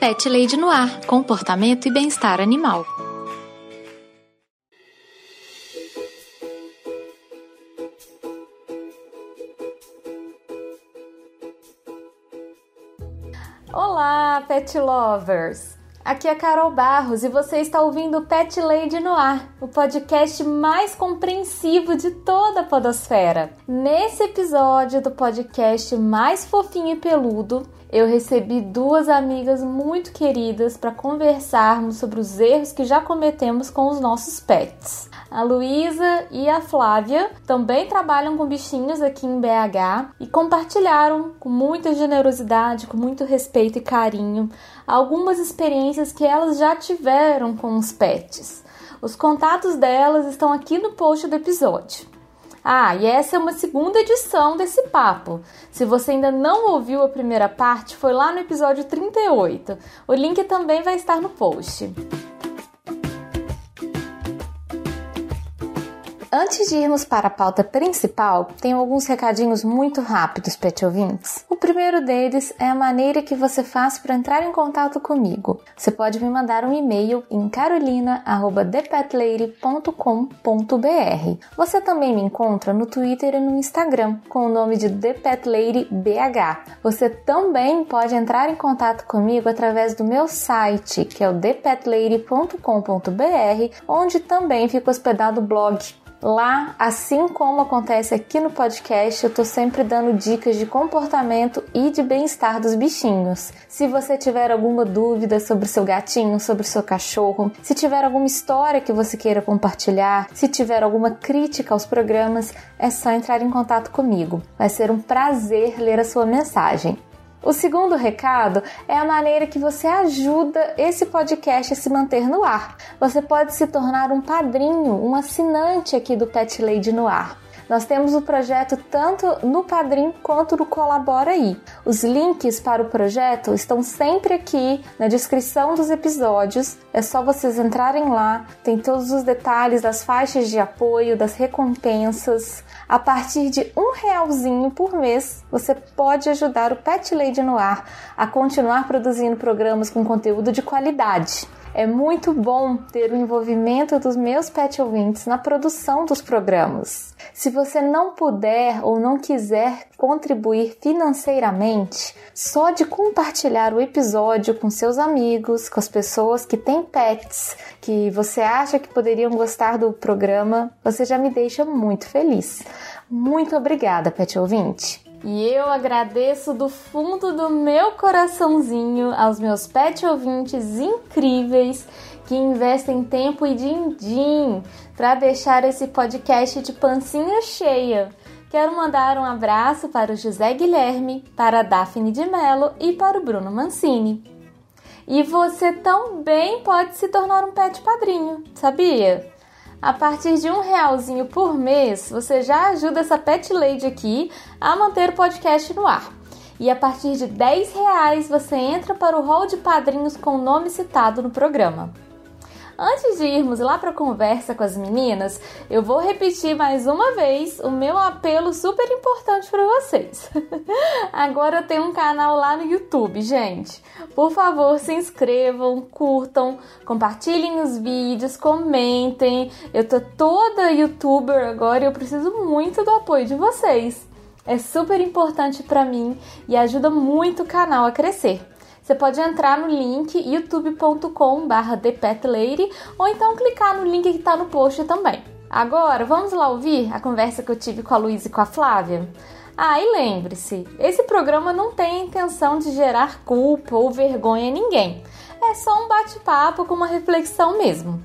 Pet Lady no Ar Comportamento e Bem-Estar Animal. Olá, pet lovers! Aqui é Carol Barros e você está ouvindo Pet Lady no Ar, o podcast mais compreensivo de toda a Podosfera. Nesse episódio do podcast mais fofinho e peludo, eu recebi duas amigas muito queridas para conversarmos sobre os erros que já cometemos com os nossos pets. A Luísa e a Flávia também trabalham com bichinhos aqui em BH e compartilharam com muita generosidade, com muito respeito e carinho, algumas experiências que elas já tiveram com os pets. Os contatos delas estão aqui no post do episódio. Ah, e essa é uma segunda edição desse papo. Se você ainda não ouviu a primeira parte, foi lá no episódio 38. O link também vai estar no post. Antes de irmos para a pauta principal, tenho alguns recadinhos muito rápidos, pet ouvintes. O primeiro deles é a maneira que você faz para entrar em contato comigo. Você pode me mandar um e-mail em carolina@thepetlady.com.br. Você também me encontra no Twitter e no Instagram com o nome de ThePetLadyBH. Você também pode entrar em contato comigo através do meu site, que é o thepetlady.com.br, onde também fica hospedado o blog Lá, assim como acontece aqui no podcast, eu tô sempre dando dicas de comportamento e de bem-estar dos bichinhos. Se você tiver alguma dúvida sobre seu gatinho, sobre seu cachorro, se tiver alguma história que você queira compartilhar, se tiver alguma crítica aos programas, é só entrar em contato comigo. Vai ser um prazer ler a sua mensagem. O segundo recado é a maneira que você ajuda esse podcast a se manter no ar. Você pode se tornar um padrinho, um assinante aqui do Pet Lady no ar. Nós temos o projeto tanto no Padrim quanto no Colabora aí. Os links para o projeto estão sempre aqui na descrição dos episódios. É só vocês entrarem lá, tem todos os detalhes das faixas de apoio, das recompensas. A partir de um realzinho por mês, você pode ajudar o Pet Lady no ar a continuar produzindo programas com conteúdo de qualidade. É muito bom ter o envolvimento dos meus pet ouvintes na produção dos programas. Se você não puder ou não quiser contribuir financeiramente, só de compartilhar o episódio com seus amigos, com as pessoas que têm pets, que você acha que poderiam gostar do programa, você já me deixa muito feliz. Muito obrigada, pet ouvinte! E eu agradeço do fundo do meu coraçãozinho aos meus pet ouvintes incríveis que investem tempo e din-din para deixar esse podcast de pancinha cheia. Quero mandar um abraço para o José Guilherme, para a Daphne de Mello e para o Bruno Mancini. E você também pode se tornar um pet padrinho, sabia? A partir de um realzinho por mês, você já ajuda essa pet lady aqui a manter o podcast no ar. E a partir de 10 reais você entra para o hall de padrinhos com o nome citado no programa. Antes de irmos lá para a conversa com as meninas, eu vou repetir mais uma vez o meu apelo super importante para vocês. Agora eu tenho um canal lá no YouTube, gente. Por favor, se inscrevam, curtam, compartilhem os vídeos, comentem. Eu tô toda youtuber agora e eu preciso muito do apoio de vocês. É super importante para mim e ajuda muito o canal a crescer. Você pode entrar no link youtube.com/barra ou então clicar no link que está no post também. Agora, vamos lá ouvir a conversa que eu tive com a Luísa e com a Flávia? Ah, e lembre-se, esse programa não tem a intenção de gerar culpa ou vergonha em ninguém. É só um bate-papo com uma reflexão mesmo.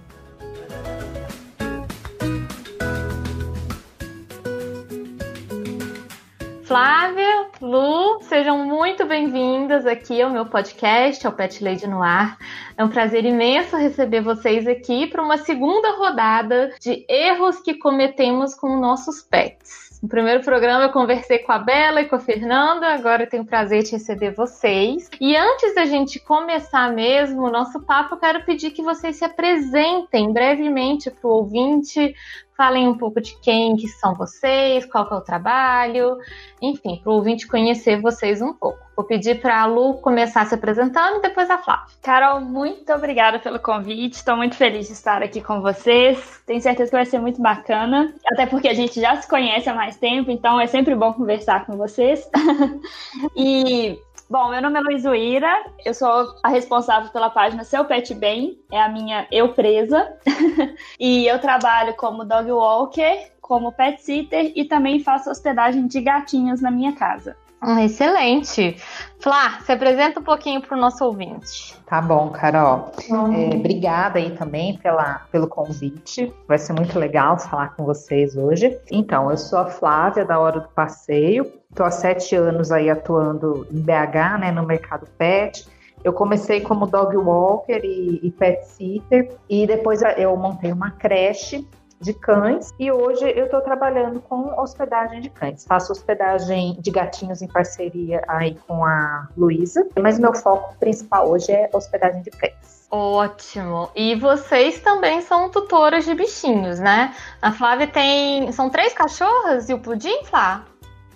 Flávia, Lu, sejam muito bem-vindas aqui ao meu podcast, ao Pet Lady no Ar. É um prazer imenso receber vocês aqui para uma segunda rodada de erros que cometemos com nossos pets. No primeiro programa eu conversei com a Bela e com a Fernanda, agora eu tenho o prazer de receber vocês. E antes da gente começar mesmo o nosso papo, eu quero pedir que vocês se apresentem brevemente para o ouvinte, falem um pouco de quem que são vocês, qual que é o trabalho, enfim, para o ouvinte conhecer vocês um pouco. Vou pedir para a Lu começar se apresentando e depois a Flávia. Carol, muito obrigada pelo convite. Estou muito feliz de estar aqui com vocês. Tenho certeza que vai ser muito bacana, até porque a gente já se conhece há mais tempo, então é sempre bom conversar com vocês. e Bom, meu nome é Luiz Uira, eu sou a responsável pela página Seu Pet Bem, é a minha eu presa, e eu trabalho como dog walker, como pet sitter e também faço hospedagem de gatinhos na minha casa. Excelente. Flá, se apresenta um pouquinho para o nosso ouvinte. Tá bom, Carol. É, obrigada aí também pela, pelo convite. Vai ser muito legal falar com vocês hoje. Então, eu sou a Flávia da Hora do Passeio. Estou há sete anos aí atuando em BH, né, no mercado pet. Eu comecei como dog walker e, e pet sitter e depois eu montei uma creche de cães e hoje eu estou trabalhando com hospedagem de cães. Faço hospedagem de gatinhos em parceria aí com a Luísa, mas meu foco principal hoje é hospedagem de cães. Ótimo. E vocês também são tutoras de bichinhos, né? A Flávia tem. São três cachorras e o Pudim, Flá?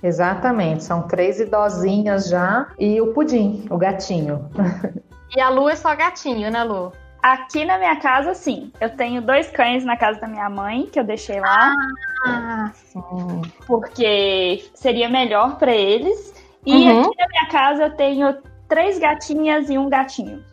Exatamente, são três idosinhas já e o Pudim, o gatinho. E a Lu é só gatinho, né, Lu? Aqui na minha casa, sim. Eu tenho dois cães na casa da minha mãe, que eu deixei lá. Ah, sim. Porque seria melhor para eles. E uhum. aqui na minha casa eu tenho três gatinhas e um gatinho.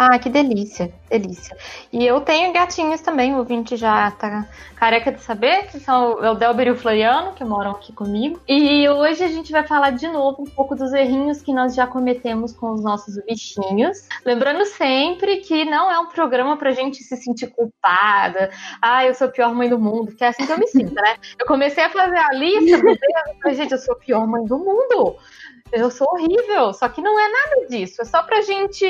Ah, que delícia, delícia. E eu tenho gatinhos também, o ouvinte já tá careca de saber, que são o Delber e o Floriano, que moram aqui comigo. E hoje a gente vai falar de novo um pouco dos errinhos que nós já cometemos com os nossos bichinhos. Lembrando sempre que não é um programa pra gente se sentir culpada. Ah, eu sou a pior mãe do mundo, que é assim que eu me sinto, né? Eu comecei a fazer a lista, Deus, gente, eu sou a pior mãe do mundo eu sou horrível. Só que não é nada disso. É só pra gente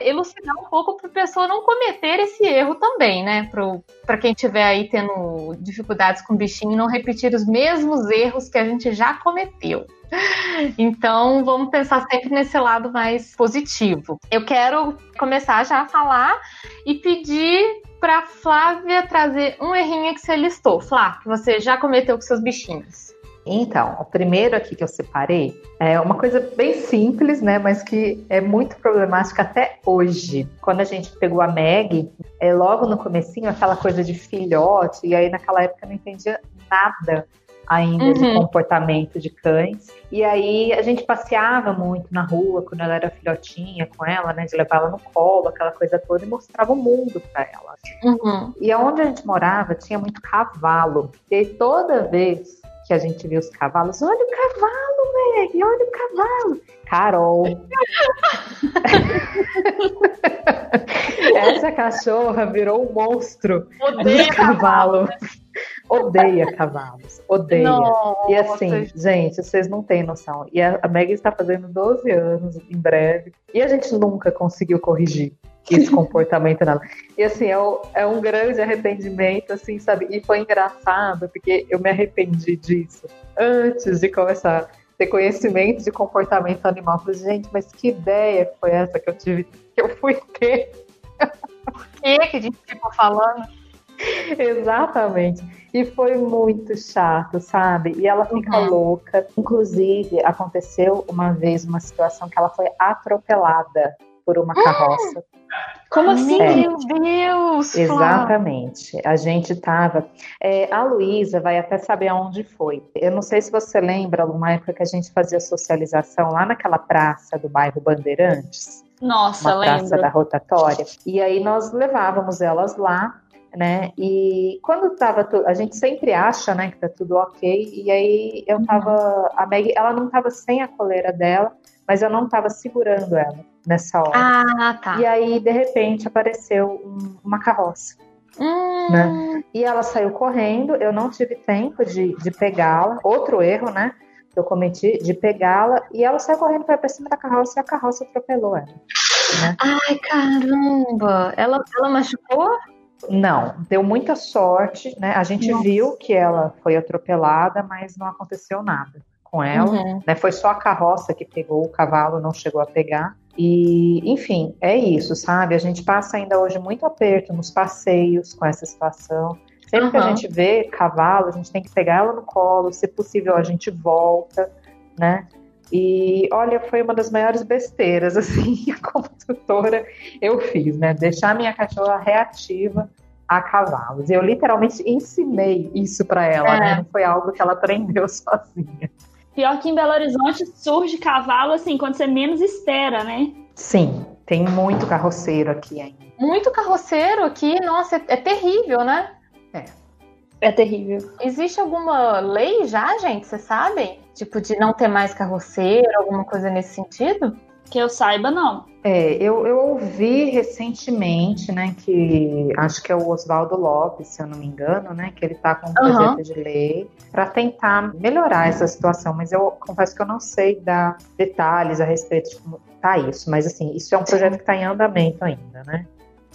elucidar um pouco pra pessoa não cometer esse erro também, né? Pro, pra quem tiver aí tendo dificuldades com bichinho não repetir os mesmos erros que a gente já cometeu. Então, vamos pensar sempre nesse lado mais positivo. Eu quero começar já a falar e pedir para Flávia trazer um errinho que você listou. Flá, que você já cometeu com seus bichinhos. Então, o primeiro aqui que eu separei é uma coisa bem simples, né, mas que é muito problemática até hoje. Quando a gente pegou a Meg, é logo no comecinho aquela coisa de filhote, e aí naquela época eu não entendia nada ainda uhum. de comportamento de cães. E aí a gente passeava muito na rua quando ela era filhotinha com ela, né? De levar ela no colo, aquela coisa toda, e mostrava o mundo para ela. Uhum. E onde a gente morava tinha muito cavalo. E aí, toda vez que a gente vê os cavalos. Olha o cavalo, Meg, olha o cavalo. Carol. Essa cachorra virou um monstro Odeia cavalo. Odeia cavalos. Odeia. Nossa. E assim, gente, vocês não têm noção. E a Meg está fazendo 12 anos em breve. E a gente nunca conseguiu corrigir esse comportamento nela. E assim, é, um, é um grande arrependimento, assim, sabe? E foi engraçado, porque eu me arrependi disso antes de começar a ter conhecimento de comportamento animal. Eu falei, gente, mas que ideia foi essa que eu tive, que eu fui ter? O que que a gente ficou falando? Exatamente. E foi muito chato, sabe? E ela fica uhum. louca. Inclusive, aconteceu uma vez uma situação que ela foi atropelada por uma carroça. Como assim? É. Meu Deus! Exatamente. A gente estava. É, a Luísa vai até saber aonde foi. Eu não sei se você lembra, uma época que a gente fazia socialização lá naquela praça do bairro Bandeirantes. Nossa, uma lembro. praça da rotatória. E aí nós levávamos elas lá né? E quando tava tudo, a gente sempre acha, né, que tá tudo ok. E aí eu tava, a Meg, ela não tava sem a coleira dela, mas eu não tava segurando ela nessa hora. Ah, tá. E aí, de repente, apareceu um, uma carroça. Hum. Né? E ela saiu correndo, eu não tive tempo de, de pegá-la. Outro erro, né? Que eu cometi, de pegá-la. E ela saiu correndo para cima da carroça e a carroça atropelou ela. Né? Ai, caramba! Ela, ela machucou? Não, deu muita sorte, né? A gente Nossa. viu que ela foi atropelada, mas não aconteceu nada com ela. Uhum. Né? Foi só a carroça que pegou, o cavalo não chegou a pegar. E, enfim, é isso, sabe? A gente passa ainda hoje muito aperto nos passeios com essa situação. Sempre uhum. que a gente vê cavalo, a gente tem que pegar ela no colo, se possível a gente volta, né? E olha, foi uma das maiores besteiras, assim, como tutora eu fiz, né? Deixar minha cachorra reativa a cavalos. Eu literalmente ensinei isso para ela, né? é. né? Não foi algo que ela aprendeu sozinha. Pior que em Belo Horizonte surge cavalo assim, quando você menos espera, né? Sim, tem muito carroceiro aqui ainda. Muito carroceiro aqui, nossa, é, é terrível, né? É. É terrível. Existe alguma lei já, gente? Vocês sabem? Tipo, de não ter mais carroceiro, alguma coisa nesse sentido? Que eu saiba, não. É, eu, eu ouvi recentemente, né, que acho que é o Oswaldo Lopes, se eu não me engano, né, que ele está com um projeto uhum. de lei para tentar melhorar essa situação, mas eu confesso que eu não sei dar detalhes a respeito de como tá isso, mas assim, isso é um projeto que está em andamento ainda, né?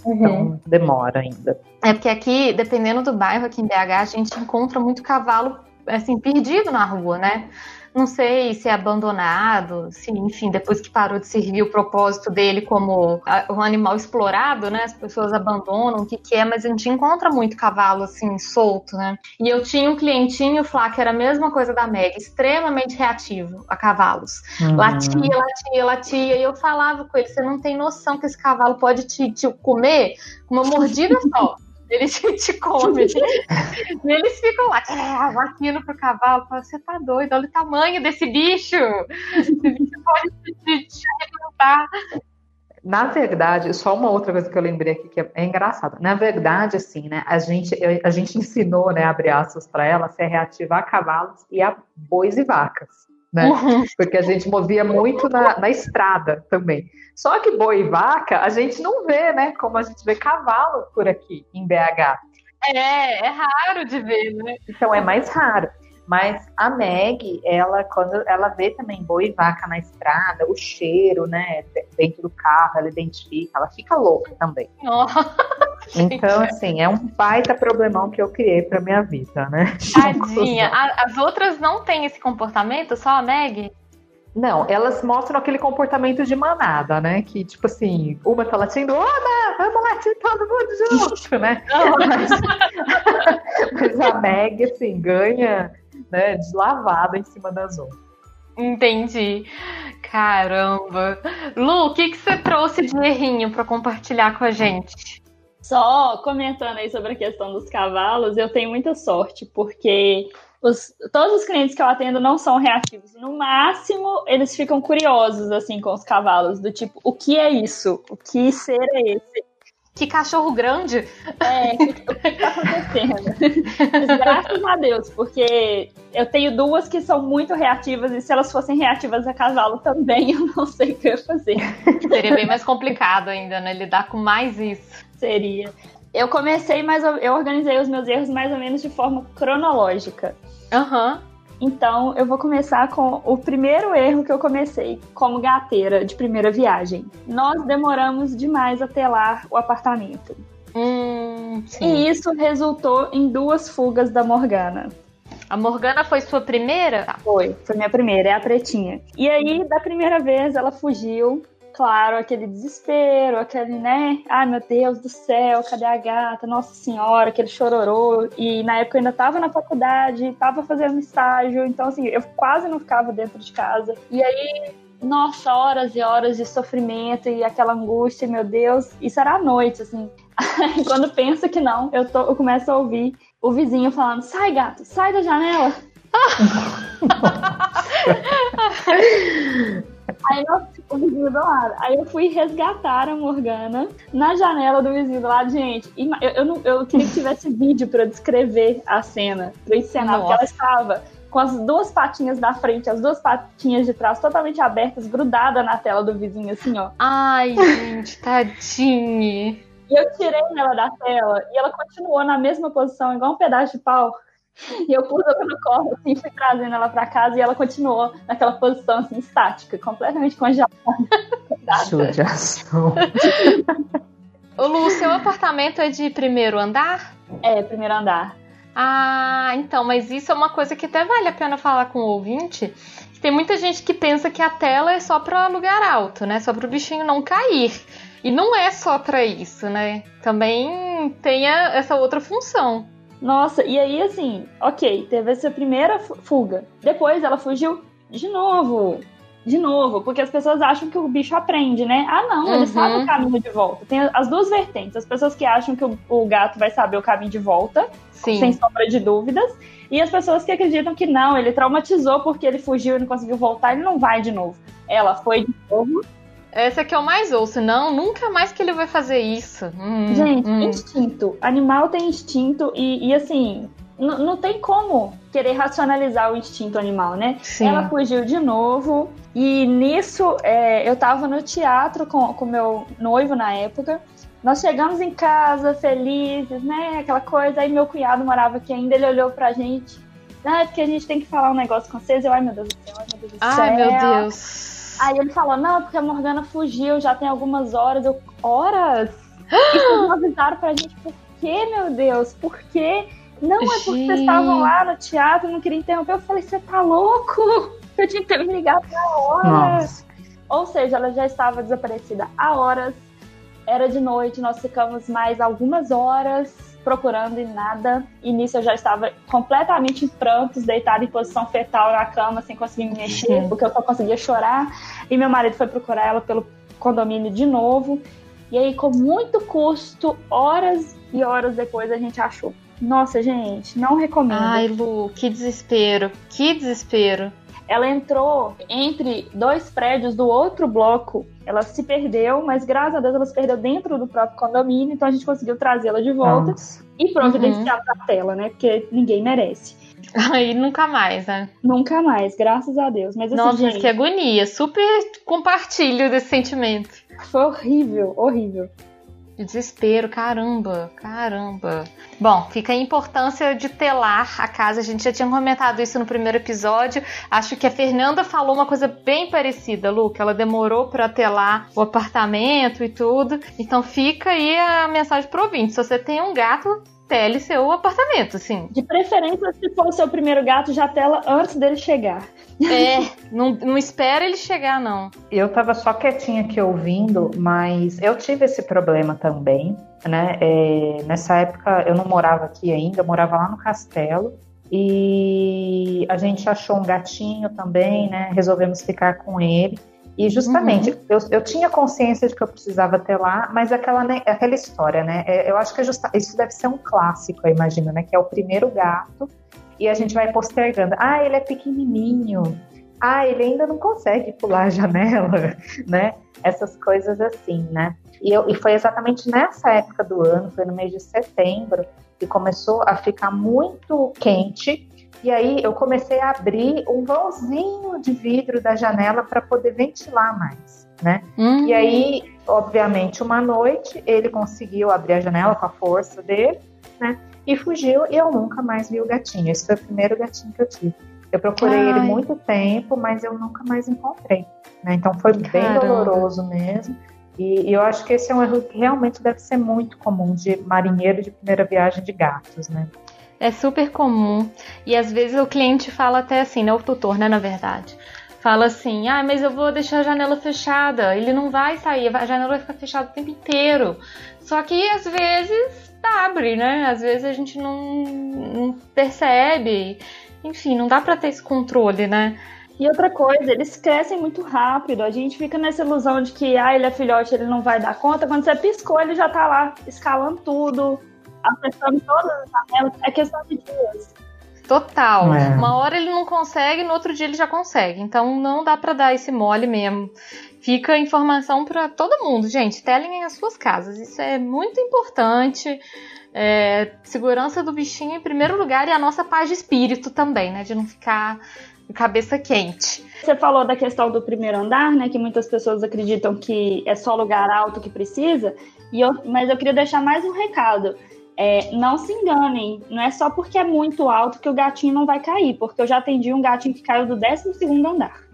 Uhum. Então demora ainda. É porque aqui, dependendo do bairro aqui em BH, a gente encontra muito cavalo assim perdido na rua, né? Não sei se é abandonado, se, enfim, depois que parou de servir o propósito dele como um animal explorado, né? As pessoas abandonam, o que, que é, mas a gente encontra muito cavalo assim, solto, né? E eu tinha um clientinho, Flá, que era a mesma coisa da Meg, extremamente reativo a cavalos. Uhum. Latia, latia, latia. E eu falava com ele: você não tem noção que esse cavalo pode te, te comer com uma mordida só. Eles te comem. e eles ficam lá, é, pro cavalo. Fala, você tá doido, olha o tamanho desse bicho. Esse bicho pode te, te arrebentar. Na verdade, só uma outra coisa que eu lembrei aqui que é, é engraçada. Na verdade, assim, né, a gente, a gente ensinou, né, abre aspas para ela, ser reativa a cavalos e a bois e vacas, né? Uhum. Porque a gente movia muito na, na estrada também. Só que boi e vaca a gente não vê, né? Como a gente vê cavalo por aqui em BH. É, é raro de ver, né? Então é mais raro. Mas a Meg, ela, quando ela vê também boi e vaca na estrada, o cheiro, né, dentro do carro, ela identifica, ela fica louca também. Oh, então, assim, é um baita problemão que eu criei pra minha vida, né? Tadinha. As outras não têm esse comportamento, só a Meg? Não, elas mostram aquele comportamento de manada, né? Que, tipo assim, uma tá latindo, Ana, vamos latir todo mundo junto, né? mas, mas a Meg, assim, ganha né, deslavada em cima das outras. Entendi. Caramba. Lu, o que, que você trouxe de errinho para compartilhar com a gente? Só comentando aí sobre a questão dos cavalos, eu tenho muita sorte, porque os, todos os clientes que eu atendo não são reativos. No máximo, eles ficam curiosos, assim, com os cavalos, do tipo, o que é isso? O que ser é esse? Que cachorro grande! É, o que, tá acontecendo? Mas, graças a Deus, porque eu tenho duas que são muito reativas, e se elas fossem reativas a cavalo também, eu não sei o que eu ia fazer. Seria bem mais complicado ainda, né? Lidar com mais isso. Seria. Eu comecei, mas eu organizei os meus erros mais ou menos de forma cronológica. Aham. Uhum. Então, eu vou começar com o primeiro erro que eu comecei como gateira de primeira viagem. Nós demoramos demais a telar o apartamento. Hum, e isso resultou em duas fugas da Morgana. A Morgana foi sua primeira? Foi, foi minha primeira, é a pretinha. E aí, da primeira vez, ela fugiu claro, aquele desespero, aquele, né? Ai, meu Deus do céu, cadê a gata? Nossa Senhora, aquele chororô. E na época eu ainda tava na faculdade, tava fazendo estágio, então, assim, eu quase não ficava dentro de casa. E aí, nossa, horas e horas de sofrimento e aquela angústia, meu Deus. Isso era à noite, assim. Quando pensa que não, eu, tô, eu começo a ouvir o vizinho falando: sai, gato, sai da janela. Aí nós, o vizinho do lado. Aí eu fui resgatar a Morgana na janela do vizinho do lado. Gente, eu, eu, não, eu queria que tivesse vídeo para descrever a cena, pra encenar, porque ela estava com as duas patinhas da frente, as duas patinhas de trás totalmente abertas, grudada na tela do vizinho, assim, ó. Ai, gente, tadinha. E eu tirei ela da tela e ela continuou na mesma posição, igual um pedaço de pau. E eu pus ela no colo, assim, fui trazendo ela pra casa e ela continuou naquela posição, assim, estática, completamente congelada. Judiação. Ô Lu, seu apartamento é de primeiro andar? É, primeiro andar. Ah, então, mas isso é uma coisa que até vale a pena falar com o ouvinte. Tem muita gente que pensa que a tela é só para lugar alto, né? Só para o bichinho não cair. E não é só para isso, né? Também tem essa outra função. Nossa, e aí assim, ok, teve essa primeira fuga. Depois ela fugiu de novo. De novo, porque as pessoas acham que o bicho aprende, né? Ah, não, uhum. ele sabe o caminho de volta. Tem as duas vertentes. As pessoas que acham que o, o gato vai saber o caminho de volta, Sim. sem sombra de dúvidas. E as pessoas que acreditam que não, ele traumatizou porque ele fugiu e não conseguiu voltar, ele não vai de novo. Ela foi de novo, essa é que eu mais ouço. Não, nunca mais que ele vai fazer isso. Hum, Gente, hum. instinto. Animal tem instinto e, e assim, não tem como querer racionalizar o instinto animal, né? Sim. Ela fugiu de novo. E nisso, é, eu tava no teatro com o meu noivo na época. Nós chegamos em casa felizes, né? Aquela coisa. Aí meu cunhado morava aqui ainda, ele olhou pra gente. Ah, é porque a gente tem que falar um negócio com vocês. Eu, ai meu Deus do céu, ai meu Deus do céu. Ai meu Deus. Aí ele falou, não, porque a Morgana fugiu, já tem algumas horas. Eu, horas? E vocês não avisaram pra gente por quê, meu Deus? Por quê? Não, é porque vocês estavam lá no teatro, não queria interromper. Eu falei, você tá louco? Eu tinha que ter me ligado na hora. Nossa. Ou seja, ela já estava desaparecida há horas. Era de noite, nós ficamos mais algumas horas procurando e nada. E nisso eu já estava completamente em prantos, deitada em posição fetal na cama, sem conseguir me mexer, uhum. porque eu só conseguia chorar. E meu marido foi procurar ela pelo condomínio de novo. E aí, com muito custo, horas e horas depois, a gente achou. Nossa, gente, não recomendo. Ai, Lu, que desespero, que desespero ela entrou entre dois prédios do outro bloco. Ela se perdeu, mas graças a Deus ela se perdeu dentro do próprio condomínio, então a gente conseguiu trazê-la de volta Nossa. e providenciar uhum. pra tela, né? Porque ninguém merece. Aí nunca mais, né? Nunca mais, graças a Deus. Mas assim, Nossa, gente, que agonia. Super compartilho desse sentimento. Foi horrível, horrível. Desespero, caramba, caramba. Bom, fica a importância de telar a casa. A gente já tinha comentado isso no primeiro episódio. Acho que a Fernanda falou uma coisa bem parecida, Lu, que ela demorou para telar o apartamento e tudo. Então fica aí a mensagem pro ouvinte. Se você tem um gato, tele seu apartamento, assim. De preferência, se for o seu primeiro gato, já tela antes dele chegar. É, não, não espera ele chegar, não. Eu tava só quietinha aqui ouvindo, mas eu tive esse problema também, né? É, nessa época eu não morava aqui ainda, eu morava lá no castelo. E a gente achou um gatinho também, né? Resolvemos ficar com ele. E justamente, uhum. eu, eu tinha consciência de que eu precisava ter lá, mas aquela, né, aquela história, né? É, eu acho que é justa, isso deve ser um clássico, eu imagino, né? Que é o primeiro gato e a gente vai postergando. Ah, ele é pequenininho. Ah, ele ainda não consegue pular a janela, né? Essas coisas assim, né? E, eu, e foi exatamente nessa época do ano, foi no mês de setembro, que começou a ficar muito quente. E aí eu comecei a abrir um vãozinho de vidro da janela para poder ventilar mais, né? Uhum. E aí, obviamente, uma noite ele conseguiu abrir a janela com a força dele, né? E fugiu e eu nunca mais vi o gatinho. Esse foi o primeiro gatinho que eu tive. Eu procurei Ai. ele muito tempo, mas eu nunca mais encontrei. Né? Então foi Caramba. bem doloroso mesmo. E, e, eu acho que esse é um erro que realmente deve ser muito comum de marinheiro de primeira viagem de gatos, né? É super comum. E às vezes o cliente fala até assim, né? O tutor, né? Na verdade. Fala assim, ah, mas eu vou deixar a janela fechada. Ele não vai sair, a janela vai ficar fechada o tempo inteiro. Só que às vezes abre, né? Às vezes a gente não, não percebe. Enfim, não dá para ter esse controle, né? E outra coisa, eles crescem muito rápido. A gente fica nessa ilusão de que, ah, ele é filhote, ele não vai dar conta. Quando você piscou, ele já tá lá escalando tudo, acessando todas as janelas. É questão de dias. Total. É. Uma hora ele não consegue, no outro dia ele já consegue. Então não dá para dar esse mole mesmo. Fica informação para todo mundo, gente. Telem as suas casas. Isso é muito importante. É, segurança do bichinho em primeiro lugar e a nossa paz de espírito também, né? De não ficar cabeça quente. Você falou da questão do primeiro andar, né? Que muitas pessoas acreditam que é só lugar alto que precisa. E eu, mas eu queria deixar mais um recado. É, não se enganem, não é só porque é muito alto que o gatinho não vai cair, porque eu já atendi um gatinho que caiu do 12 segundo andar.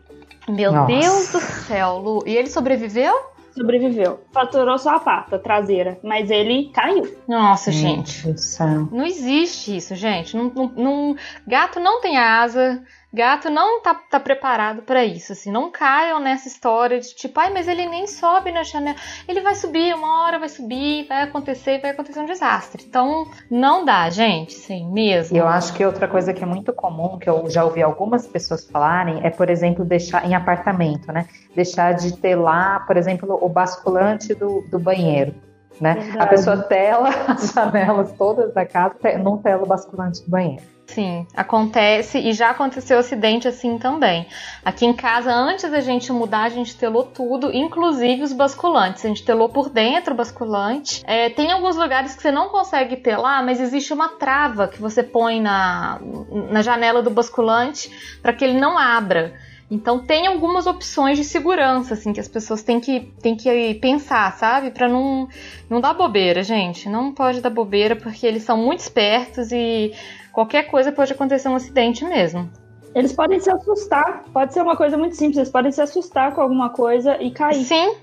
Meu Nossa. Deus do céu, Lu. E ele sobreviveu? Sobreviveu. Faturou só a pata traseira, mas ele caiu. Nossa, gente. Não existe isso, gente. Não, não, não, gato não tem asa. Gato não tá, tá preparado para isso, assim. Não caiam nessa história de tipo, ai, mas ele nem sobe na janela. Ele vai subir, uma hora vai subir, vai acontecer, vai acontecer um desastre. Então, não dá, gente, sim, mesmo. Eu acho que outra coisa que é muito comum, que eu já ouvi algumas pessoas falarem, é, por exemplo, deixar em apartamento, né? Deixar de ter lá, por exemplo, o basculante do, do banheiro. Né? A pessoa tela as janelas todas da casa, não tela o basculante do banheiro. Sim, acontece e já aconteceu acidente assim também. Aqui em casa, antes da gente mudar, a gente telou tudo, inclusive os basculantes. A gente telou por dentro o basculante. É, tem alguns lugares que você não consegue telar, mas existe uma trava que você põe na, na janela do basculante para que ele não abra. Então tem algumas opções de segurança, assim, que as pessoas têm que, têm que pensar, sabe? Para não, não dar bobeira, gente. Não pode dar bobeira, porque eles são muito espertos e qualquer coisa pode acontecer um acidente mesmo. Eles podem se assustar, pode ser uma coisa muito simples, eles podem se assustar com alguma coisa e cair. Sim.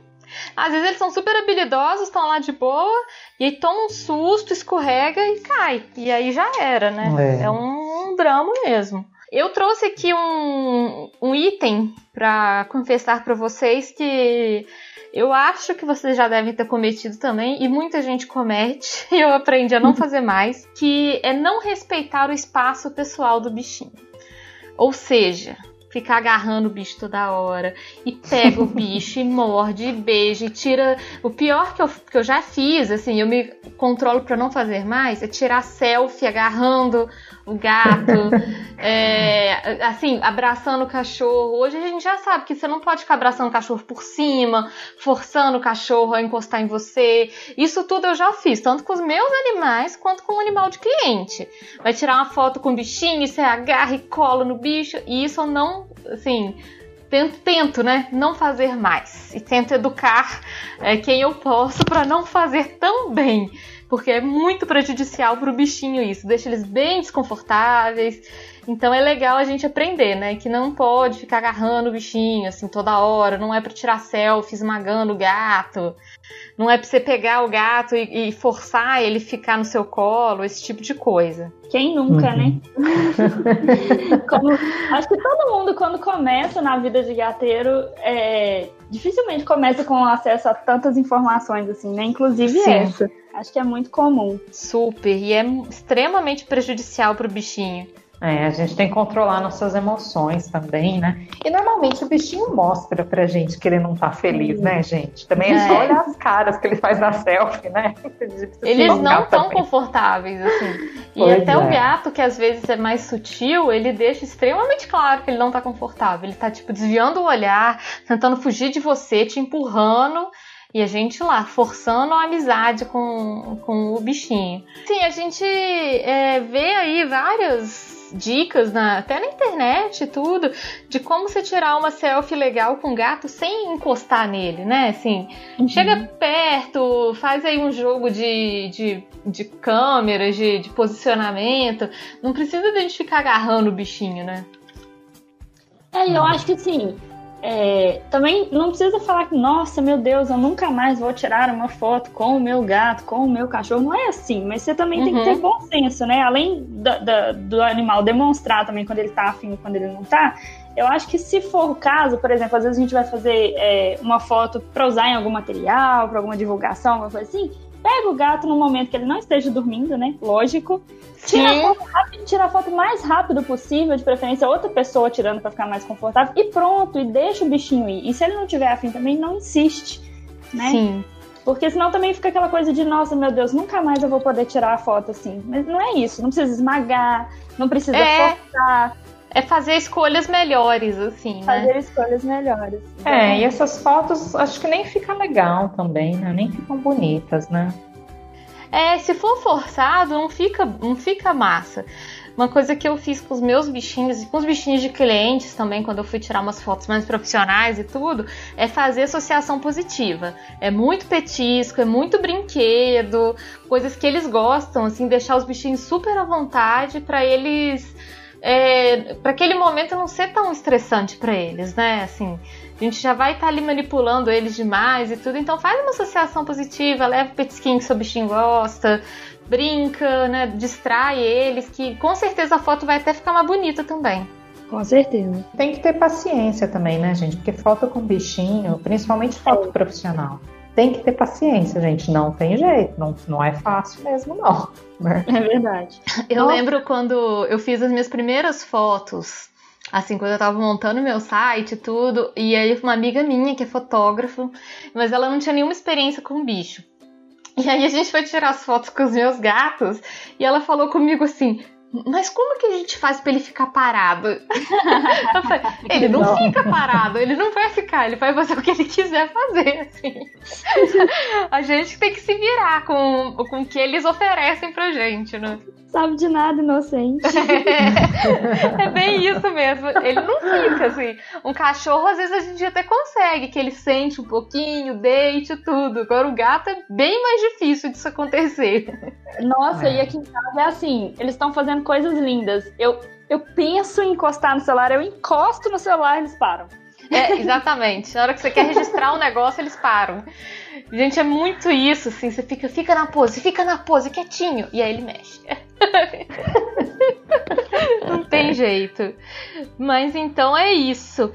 Às vezes eles são super habilidosos, estão lá de boa, e aí toma um susto, escorrega e cai. E aí já era, né? É, é um, um drama mesmo. Eu trouxe aqui um, um item para confessar para vocês que eu acho que vocês já devem ter cometido também, e muita gente comete, e eu aprendi a não fazer mais, que é não respeitar o espaço pessoal do bichinho. Ou seja, ficar agarrando o bicho toda hora, e pega o bicho, e morde, e beija, e tira. O pior que eu, que eu já fiz, assim, eu me controlo para não fazer mais, é tirar selfie agarrando o gato, é, assim, abraçando o cachorro. Hoje a gente já sabe que você não pode ficar abraçando o cachorro por cima, forçando o cachorro a encostar em você. Isso tudo eu já fiz, tanto com os meus animais quanto com o animal de cliente. Vai tirar uma foto com o bichinho, e você agarra e cola no bicho, e isso eu não, assim, tento, tento, né, não fazer mais. E tento educar é, quem eu posso para não fazer tão bem porque é muito prejudicial para o bichinho isso, deixa eles bem desconfortáveis. Então é legal a gente aprender, né? Que não pode ficar agarrando o bichinho assim toda hora, não é para tirar selfie esmagando o gato, não é para você pegar o gato e, e, forçar ele ficar no seu colo, esse tipo de coisa. Quem nunca, uhum. né? Como, acho que todo mundo quando começa na vida de gateiro é, dificilmente começa com acesso a tantas informações assim, né? Inclusive Sim. essa. Acho que é muito comum. Super. E é extremamente prejudicial para o bichinho. É, a gente tem que controlar nossas emoções também, né? E normalmente o bichinho mostra pra gente que ele não tá feliz, né, gente? Também é, é só olhar as caras que ele faz na selfie, né? Eles não estão confortáveis, assim. E pois até é. o gato, que às vezes é mais sutil, ele deixa extremamente claro que ele não tá confortável. Ele tá, tipo, desviando o olhar, tentando fugir de você, te empurrando. E a gente lá, forçando a amizade com, com o bichinho. Sim, a gente é, vê aí várias dicas, na, até na internet e tudo, de como você tirar uma selfie legal com o gato sem encostar nele, né? Assim, uhum. chega perto, faz aí um jogo de, de, de câmeras, de, de posicionamento. Não precisa de a gente ficar agarrando o bichinho, né? É, eu acho que sim é, também não precisa falar que, nossa, meu Deus, eu nunca mais vou tirar uma foto com o meu gato, com o meu cachorro. Não é assim, mas você também uhum. tem que ter uhum. bom senso, né? Além da, da, do animal demonstrar também quando ele tá afim e quando ele não tá, eu acho que se for o caso, por exemplo, às vezes a gente vai fazer é, uma foto para usar em algum material, para alguma divulgação, alguma coisa assim, pega o gato no momento que ele não esteja dormindo, né? Lógico. Tira a foto rápido, tira a foto mais rápido possível, de preferência outra pessoa tirando para ficar mais confortável. E pronto, e deixa o bichinho ir. E se ele não tiver afim também, não insiste, né? Sim. Porque senão também fica aquela coisa de, nossa, meu Deus, nunca mais eu vou poder tirar a foto assim. Mas não é isso, não precisa esmagar, não precisa é. forçar é fazer escolhas melhores, assim, né? Fazer escolhas melhores. É, e essas fotos acho que nem fica legal também, né? Nem ficam bonitas, né? É, se for forçado, não fica, não fica massa. Uma coisa que eu fiz com os meus bichinhos e com os bichinhos de clientes também, quando eu fui tirar umas fotos mais profissionais e tudo, é fazer associação positiva. É muito petisco, é muito brinquedo, coisas que eles gostam, assim, deixar os bichinhos super à vontade para eles é, para aquele momento não ser tão estressante para eles, né? Assim, a gente já vai estar tá ali manipulando eles demais e tudo, então faz uma associação positiva, leva o petisquinho que seu bichinho gosta, brinca, né? Distrai eles, que com certeza a foto vai até ficar mais bonita também. Com certeza. Tem que ter paciência também, né, gente? Porque falta com bichinho, principalmente falta profissional. Tem que ter paciência, gente. Não tem jeito. Não, não é fácil mesmo, não. Né? É verdade. Eu lembro quando eu fiz as minhas primeiras fotos assim, quando eu tava montando meu site e tudo, e aí uma amiga minha que é fotógrafa, mas ela não tinha nenhuma experiência com bicho. E aí a gente foi tirar as fotos com os meus gatos e ela falou comigo assim: mas como que a gente faz para ele ficar parado? Ele não fica parado, ele não vai ficar, ele vai fazer o que ele quiser fazer, assim. A gente tem que se virar com, com o que eles oferecem pra gente, né? Sabe de nada, inocente. É, é bem isso mesmo. Ele não fica assim. Um cachorro, às vezes, a gente até consegue, que ele sente um pouquinho, deite tudo. Agora, o gato é bem mais difícil disso acontecer. Nossa, é. e aqui em casa é assim: eles estão fazendo coisas lindas. Eu, eu penso em encostar no celular, eu encosto no celular e eles param. É, exatamente. Na hora que você quer registrar um negócio, eles param. Gente, é muito isso, assim. Você fica, fica na pose, fica na pose, quietinho. E aí ele mexe. Não tem jeito. Mas então é isso.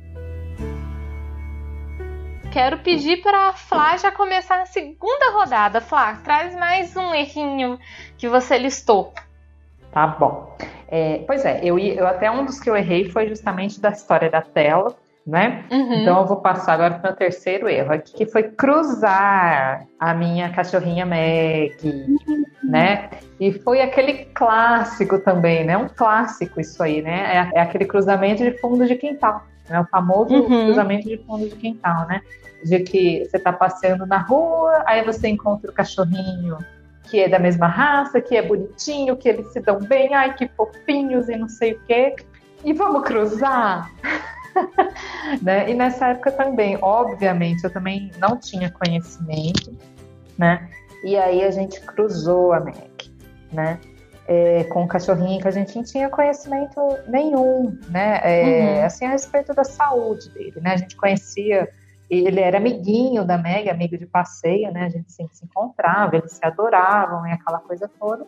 Quero pedir para a Flá já começar na segunda rodada. Flá, traz mais um errinho que você listou. Tá bom. É, pois é, eu, eu até um dos que eu errei foi justamente da história da tela, né? Uhum. Então eu vou passar agora para o terceiro erro aqui, que foi cruzar a minha cachorrinha Meg, uhum. né? E foi aquele clássico também, né? Um clássico isso aí, né? É, é aquele cruzamento de fundo de quintal, né? O famoso uhum. cruzamento de fundo de quintal, né? De que você está passeando na rua, aí você encontra o cachorrinho que é da mesma raça, que é bonitinho, que eles se dão bem, ai que fofinhos e não sei o quê. E vamos cruzar? né? E nessa época também, obviamente, eu também não tinha conhecimento, né? E aí a gente cruzou a MEC, né? É, com o cachorrinho que a gente não tinha conhecimento nenhum, né? É, uhum. Assim, a respeito da saúde dele, né? A gente conhecia ele era amiguinho da Meg, amigo de passeio, né? A gente sempre se encontrava, eles se adoravam e aquela coisa toda,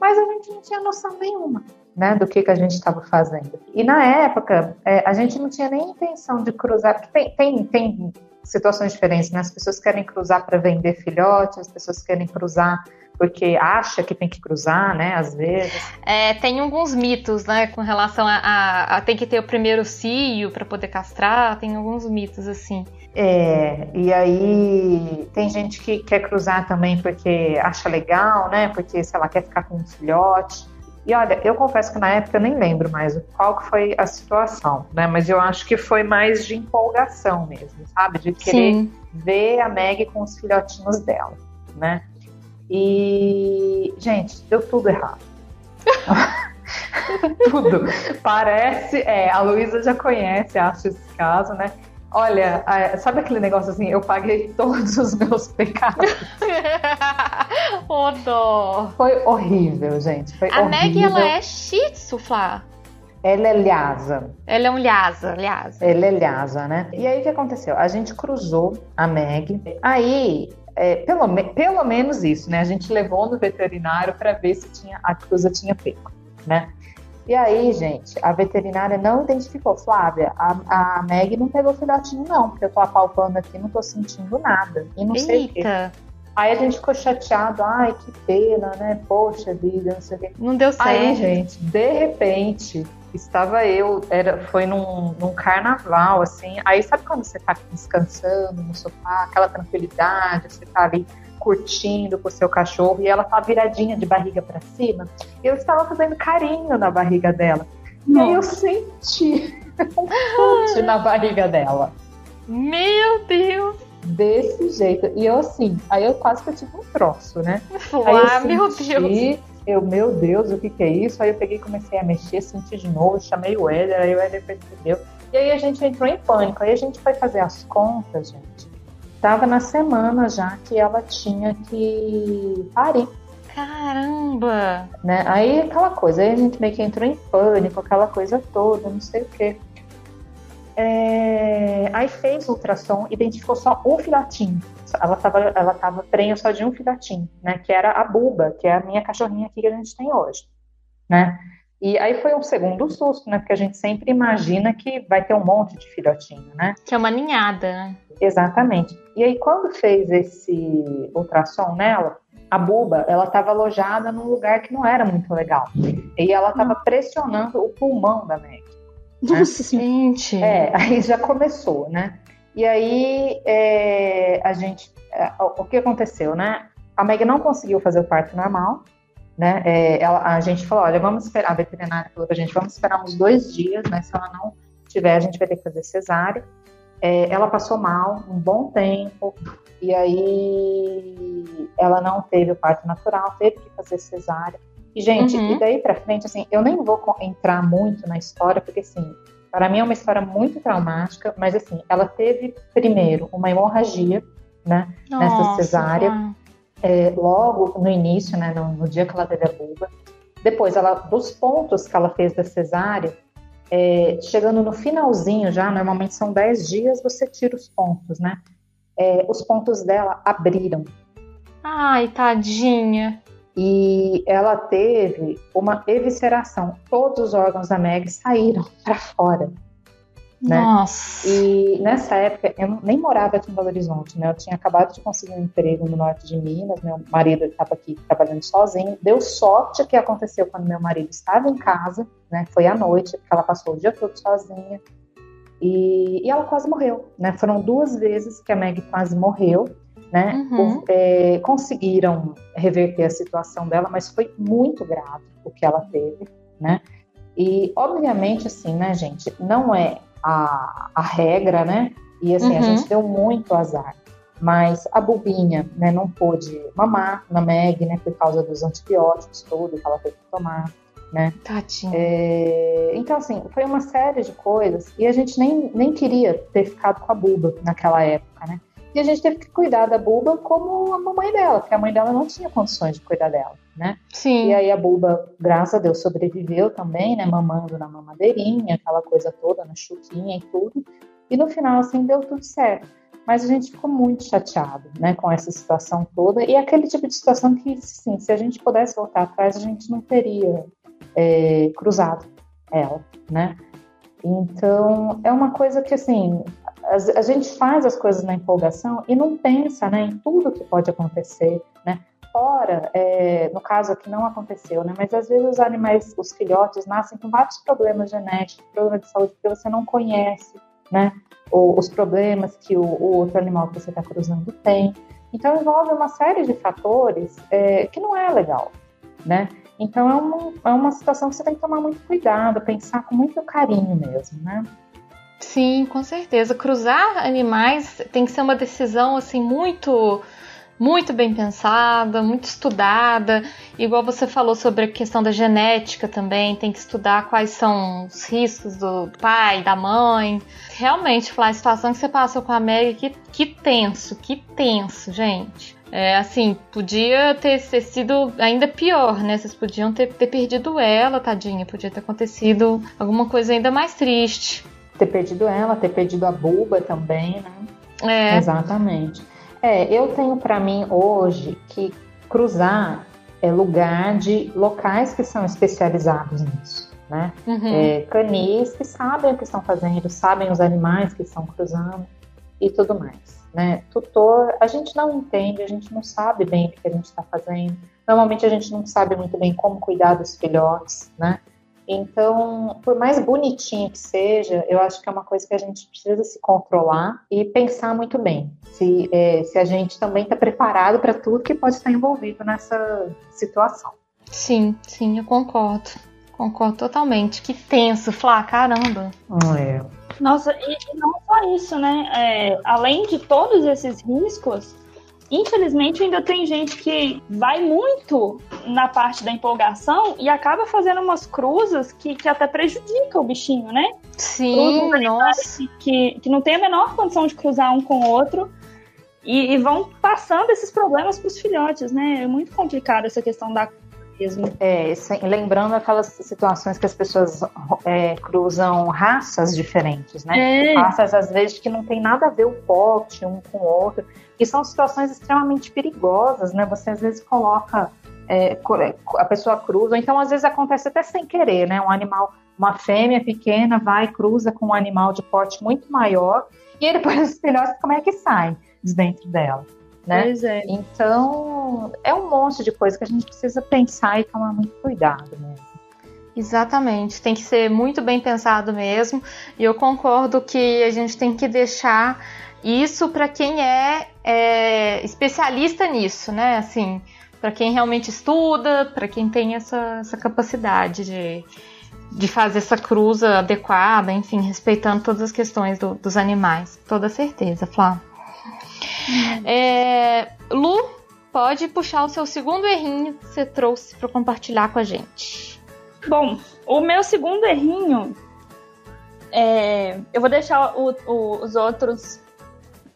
mas a gente não tinha noção nenhuma, né, do que, que a gente estava fazendo. E na época, é, a gente não tinha nem intenção de cruzar, porque tem, tem, tem situações diferentes, né? As pessoas querem cruzar para vender filhote, as pessoas querem cruzar porque acha que tem que cruzar, né? Às vezes. É, tem alguns mitos, né? Com relação a, a, a tem que ter o primeiro cio para poder castrar, tem alguns mitos assim. É, e aí tem gente que quer cruzar também porque acha legal, né? Porque, sei lá, quer ficar com um filhote. E olha, eu confesso que na época eu nem lembro mais qual que foi a situação, né? Mas eu acho que foi mais de empolgação mesmo, sabe? De querer Sim. ver a Meg com os filhotinhos dela, né? E, gente, deu tudo errado. tudo. Parece, é, a Luísa já conhece, acho esse caso, né? Olha, sabe aquele negócio assim? Eu paguei todos os meus pecados. Ô, dó. Foi horrível, gente. Foi a horrível. Meg, ela é shih tzu, Flá. Ela é lhasa. Ela é um lhasa, lhasa. Ela é lhasa, né? E aí o que aconteceu? A gente cruzou a Meg. Aí, é, pelo, pelo menos isso, né? A gente levou no veterinário para ver se tinha, a cruza tinha peco, né? E aí, gente, a veterinária não identificou. Flávia, a, a Meg não pegou filhotinho, não, porque eu tô apalpando aqui não tô sentindo nada. E não Eita. sei o quê. Aí a gente ficou chateado, ai, que pena, né? Poxa vida, não sei o quê. Não deu certo. Aí, gente, de repente, estava eu, era, foi num, num carnaval, assim. Aí sabe quando você tá descansando no sofá, aquela tranquilidade, você tá ali curtindo com o seu cachorro e ela tá viradinha de barriga para cima. Eu estava fazendo carinho na barriga dela. Nossa. E aí eu senti um chute na barriga dela. Meu Deus! Desse jeito. E eu assim, aí eu quase que eu tive um troço, né? Ah, meu Deus! Eu, meu Deus, o que que é isso? Aí eu peguei e comecei a mexer, senti de novo, chamei o Éder, aí o Éder percebeu. E aí a gente entrou em pânico. Aí a gente foi fazer as contas, gente estava na semana já que ela tinha que parir. Caramba! Né? Aí aquela coisa, aí a gente meio que entrou em pânico, aquela coisa toda, não sei o quê. É... Aí fez o ultrassom, identificou só um filhotinho. Ela estava ela tava prenha só de um filhotinho, né? Que era a Buba, que é a minha cachorrinha aqui que a gente tem hoje, né? E aí foi um segundo susto, né? Porque a gente sempre imagina que vai ter um monte de filhotinho, né? Que é uma ninhada, né? Exatamente. E aí quando fez esse ultrassom nela, a buba, ela estava alojada num lugar que não era muito legal. E ela estava pressionando o pulmão da Meg. Né? Nossa, gente! É, aí já começou, né? E aí é, a gente, é, o que aconteceu, né? A Meg não conseguiu fazer o parto normal, né? É, ela, a gente falou, olha, vamos esperar, a veterinária falou pra gente, vamos esperar uns dois dias, né? Se ela não tiver, a gente vai ter que fazer cesárea. É, ela passou mal um bom tempo, e aí ela não teve o parto natural, teve que fazer cesárea. E, gente, uhum. e daí pra frente, assim, eu nem vou entrar muito na história, porque, assim, para mim é uma história muito traumática, mas, assim, ela teve, primeiro, uma hemorragia, né, Nossa, nessa cesárea, é, logo no início, né, no, no, dia que ela teve a bulba. Depois, ela, dos pontos que ela fez da cesárea, é, chegando no finalzinho já, normalmente são 10 dias, você tira os pontos, né? É, os pontos dela abriram. Ai, tadinha e ela teve uma evisceração. Todos os órgãos da Meg saíram para fora. Né? Nossa. E nessa época eu nem morava aqui em Belo Horizonte, né? Eu tinha acabado de conseguir um emprego no norte de Minas, meu marido estava aqui trabalhando sozinho. Deu sorte que aconteceu quando meu marido estava em casa, né? Foi à noite, porque ela passou o dia todo sozinha. E, e ela quase morreu, né? Foram duas vezes que a Meg quase morreu né? Uhum. É, conseguiram reverter a situação dela, mas foi muito grave o que ela teve, né? E obviamente, assim, né, gente, não é a, a regra, né? E assim, uhum. a gente deu muito azar. Mas a bobinha, né, não pôde mamar na Meg, né, por causa dos antibióticos, tudo que ela teve que tomar, né? Tadinha. É, então, assim, foi uma série de coisas e a gente nem, nem queria ter ficado com a Buba naquela época, né? E a gente teve que cuidar da Buba como a mamãe dela, porque a mãe dela não tinha condições de cuidar dela, né? Sim. E aí a Buba, graças a Deus, sobreviveu também, né? Mamando na mamadeirinha, aquela coisa toda, na chuquinha e tudo. E no final, assim, deu tudo certo. Mas a gente ficou muito chateado, né, com essa situação toda. E aquele tipo de situação que, sim, se a gente pudesse voltar atrás, a gente não teria é, cruzado ela, né? Então, é uma coisa que, assim, a, gente faz as coisas na empolgação e não pensa né, em tudo que pode acontecer, né? Fora, é, no caso aqui não aconteceu, né? Mas às vezes os animais, os filhotes, nascem com vários problemas genéticos, problemas de saúde que você não conhece, né? Ou os problemas que o, o outro animal que você está cruzando tem. Então envolve uma série de fatores é, que não é legal, né? Então é uma, é uma situação que você tem que tomar muito cuidado, pensar com muito carinho mesmo, né? Sim, com certeza. Cruzar animais tem que ser uma decisão assim muito muito bem pensada, muito estudada. Igual você falou sobre a questão da genética também, tem que estudar quais são os riscos do pai, da mãe. Realmente, falar a situação que você passou com a Mary, que, que tenso, que tenso, gente. É, assim, podia ter, ter, sido ainda pior, né? Vocês podiam ter, ter perdido ela, tadinha. Podia ter acontecido alguma coisa ainda mais triste ter perdido ela, ter perdido a Buba também, né? É. Exatamente. É, eu tenho para mim hoje que cruzar é lugar de locais que são especializados nisso, né? Uhum. É, canis que sabem o que estão fazendo, sabem os animais que estão cruzando e tudo mais, né? Tutor, a gente não entende, a gente não sabe bem o que a gente está fazendo. Normalmente a gente não sabe muito bem como cuidar dos filhotes, né? Então, por mais bonitinho que seja, eu acho que é uma coisa que a gente precisa se controlar e pensar muito bem. Se, é, se a gente também está preparado para tudo que pode estar envolvido nessa situação. Sim, sim, eu concordo. Concordo totalmente. Que tenso, Flá, caramba. É. Nossa, e, e não só isso, né? É, além de todos esses riscos, infelizmente ainda tem gente que vai muito na parte da empolgação e acaba fazendo umas cruzas que, que até prejudica o bichinho, né? Sim, nossa. Que, que não tem a menor condição de cruzar um com o outro e, e vão passando esses problemas para os filhotes, né? É muito complicado essa questão da É, lembrando aquelas situações que as pessoas é, cruzam raças diferentes, né? É. Raças, às vezes, que não tem nada a ver o pote um com o outro. E são situações extremamente perigosas, né? Você, às vezes, coloca é, a pessoa cruza, então às vezes acontece até sem querer, né? Um animal, uma fêmea pequena vai cruza com um animal de porte muito maior e aí depois os filhotes como é que saem de dentro dela, né? Pois é. Então é um monte de coisa que a gente precisa pensar e tomar muito cuidado mesmo. Exatamente, tem que ser muito bem pensado mesmo. E eu concordo que a gente tem que deixar isso para quem é, é, especialista nisso, né? Assim, para quem realmente estuda, para quem tem essa, essa capacidade de, de fazer essa cruza adequada, enfim, respeitando todas as questões do, dos animais. Toda certeza, Flá. É, Lu, pode puxar o seu segundo errinho que você trouxe para compartilhar com a gente. Bom, o meu segundo errinho, é, eu vou deixar o, o, os outros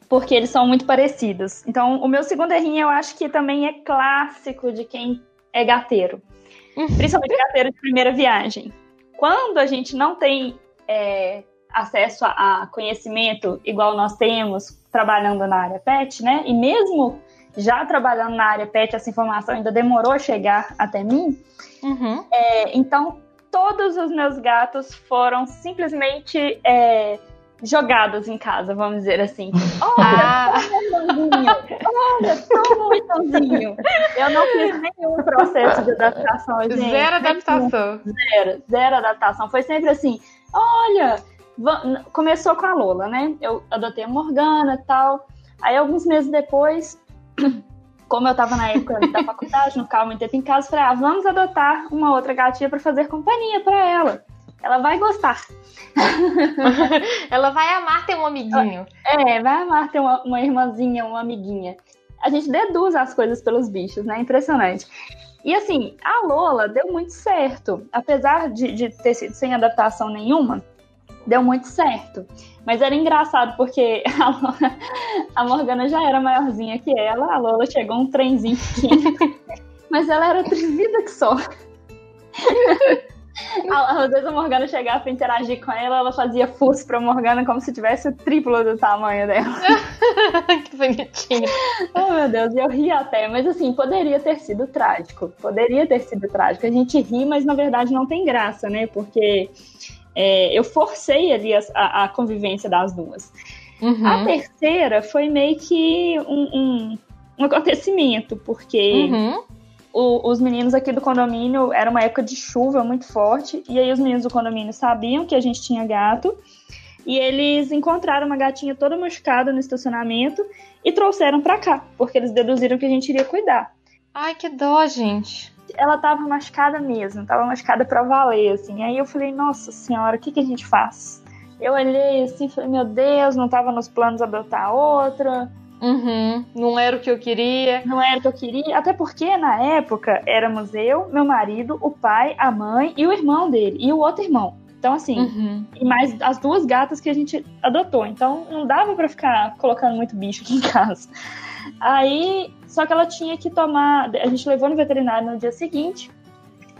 porque eles são muito parecidos. Então, o meu segundo errinho eu acho que também é clássico de quem é gateiro, uhum. principalmente gateiro de primeira viagem. Quando a gente não tem é, acesso a, a conhecimento igual nós temos trabalhando na área pet, né? E mesmo já trabalhando na área pet, essa informação ainda demorou a chegar até mim. Uhum. É, então, todos os meus gatos foram simplesmente é, jogados em casa, vamos dizer assim. Olha, ah. Olha, um irmãozinho! Eu não fiz nenhum processo de adaptação, gente. Zero adaptação. Zero, zero adaptação. Foi sempre assim, olha... Começou com a Lola, né? Eu adotei a Morgana e tal. Aí, alguns meses depois, como eu tava na época da faculdade, não ficava muito tempo em casa, falei, ah, vamos adotar uma outra gatinha para fazer companhia para ela. Ela vai gostar. ela vai amar ter um amiguinho. É, vai amar ter uma, uma irmãzinha, uma amiguinha. A gente deduz as coisas pelos bichos, né? Impressionante. E assim, a Lola deu muito certo. Apesar de, de ter sido sem adaptação nenhuma, deu muito certo. Mas era engraçado porque a, Lola, a Morgana já era maiorzinha que ela, a Lola chegou um trenzinho pequeno, mas ela era trivida que só. Às vezes a Morgana chegava pra interagir com ela, ela fazia fuso pra Morgana como se tivesse o triplo do tamanho dela. que bonitinho. Oh, meu Deus, eu ri até, mas assim, poderia ter sido trágico. Poderia ter sido trágico. A gente ri, mas na verdade não tem graça, né? Porque é, eu forcei ali a, a, a convivência das duas. Uhum. A terceira foi meio que um, um, um acontecimento, porque uhum. o, os meninos aqui do condomínio era uma época de chuva muito forte, e aí os meninos do condomínio sabiam que a gente tinha gato, e eles encontraram uma gatinha toda machucada no estacionamento e trouxeram para cá, porque eles deduziram que a gente iria cuidar. Ai, que dó, gente ela tava machucada mesmo, tava machucada pra valer, assim. Aí eu falei, nossa senhora, o que, que a gente faz? Eu olhei assim, falei, meu Deus, não tava nos planos adotar outra. Uhum, não era o que eu queria. Não era o que eu queria, até porque na época éramos eu, meu marido, o pai, a mãe e o irmão dele, e o outro irmão. Então, assim, uhum. e mais as duas gatas que a gente adotou. Então, não dava para ficar colocando muito bicho aqui em casa. Aí, só que ela tinha que tomar. A gente levou no veterinário no dia seguinte.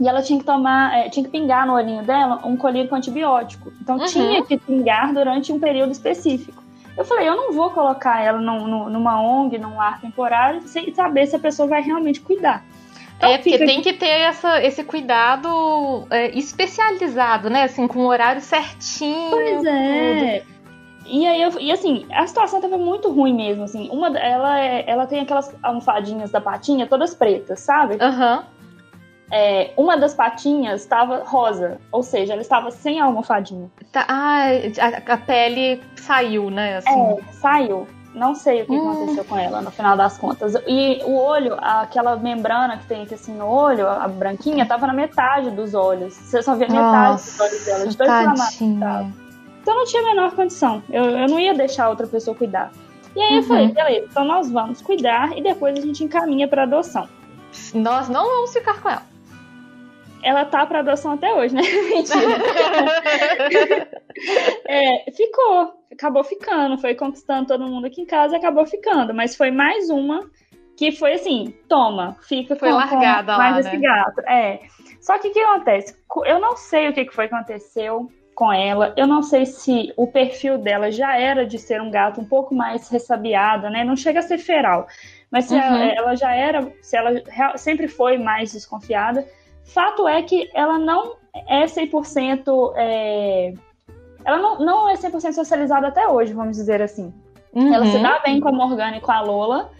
E ela tinha que tomar, é, tinha que pingar no olhinho dela um colírio com antibiótico. Então uhum. tinha que pingar durante um período específico. Eu falei, eu não vou colocar ela numa ONG, num lar temporário, sem saber se a pessoa vai realmente cuidar. Então, é, porque tem que ter essa, esse cuidado é, especializado, né? Assim, com o horário certinho. Pois é. Tudo. E aí eu, e assim, a situação tava muito ruim mesmo, assim. Uma ela é, ela tem aquelas almofadinhas da patinha todas pretas, sabe? Aham. Uhum. É, uma das patinhas estava rosa, ou seja, ela estava sem a almofadinha. Tá, ah, a, a, pele saiu, né? Assim. É, saiu. Não sei o que hum. aconteceu com ela no final das contas. E o olho, aquela membrana que tem aqui assim no olho, a branquinha, tava na metade dos olhos. Você só via metade dos olhos dela, de dois lados. Então não tinha a menor condição. Eu, eu não ia deixar outra pessoa cuidar. E aí uhum. eu falei, beleza, então nós vamos cuidar e depois a gente encaminha para adoção. Nós não vamos ficar com ela. Ela tá para adoção até hoje, né? Mentira. é, ficou, acabou ficando, foi conquistando todo mundo aqui em casa e acabou ficando. Mas foi mais uma que foi assim, toma, fica foi com, largada com mais lá, esse né? gato. É. Só que o que acontece? Eu não sei o que foi que aconteceu com ela. Eu não sei se o perfil dela já era de ser um gato um pouco mais ressabiado, né? Não chega a ser feral, Mas se uhum. ela, ela, já era, se ela sempre foi mais desconfiada, fato é que ela não é 100%. É, ela não, não é 100% socializada até hoje, vamos dizer assim. Uhum. Ela se dá bem com a Morgana e com a Lola,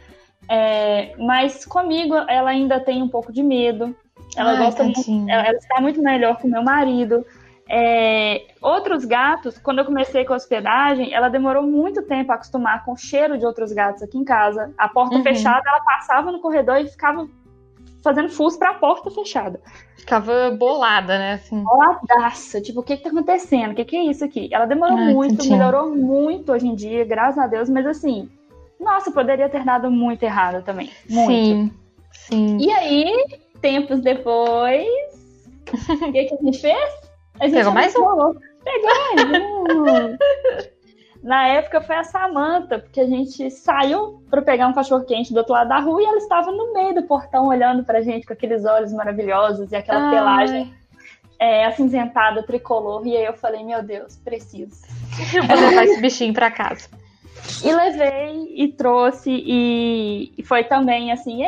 é, mas comigo ela ainda tem um pouco de medo. Ela Ai, gosta muito, ela, ela, está muito melhor com meu marido. É, outros gatos, quando eu comecei com a hospedagem, ela demorou muito tempo a acostumar com o cheiro de outros gatos aqui em casa. A porta uhum. fechada, ela passava no corredor e ficava fazendo fuso para a porta fechada. Ficava bolada, né? Assim. Boladaça. Tipo, o que, que tá acontecendo? O que, que é isso aqui? Ela demorou Ai, muito, melhorou muito hoje em dia, graças a Deus, mas assim, nossa, poderia ter dado muito errado também. Muito. Sim. Sim. E aí, tempos depois, o que, que a gente fez? A gente Pegou mais um? Pegou mais um. Na época foi a Samanta, porque a gente saiu para pegar um cachorro quente do outro lado da rua e ela estava no meio do portão olhando pra gente com aqueles olhos maravilhosos e aquela Ai. pelagem é, acinzentada, tricolor. E aí eu falei, meu Deus, preciso. Eu vou levar esse bichinho para casa. E levei e trouxe, e foi também assim,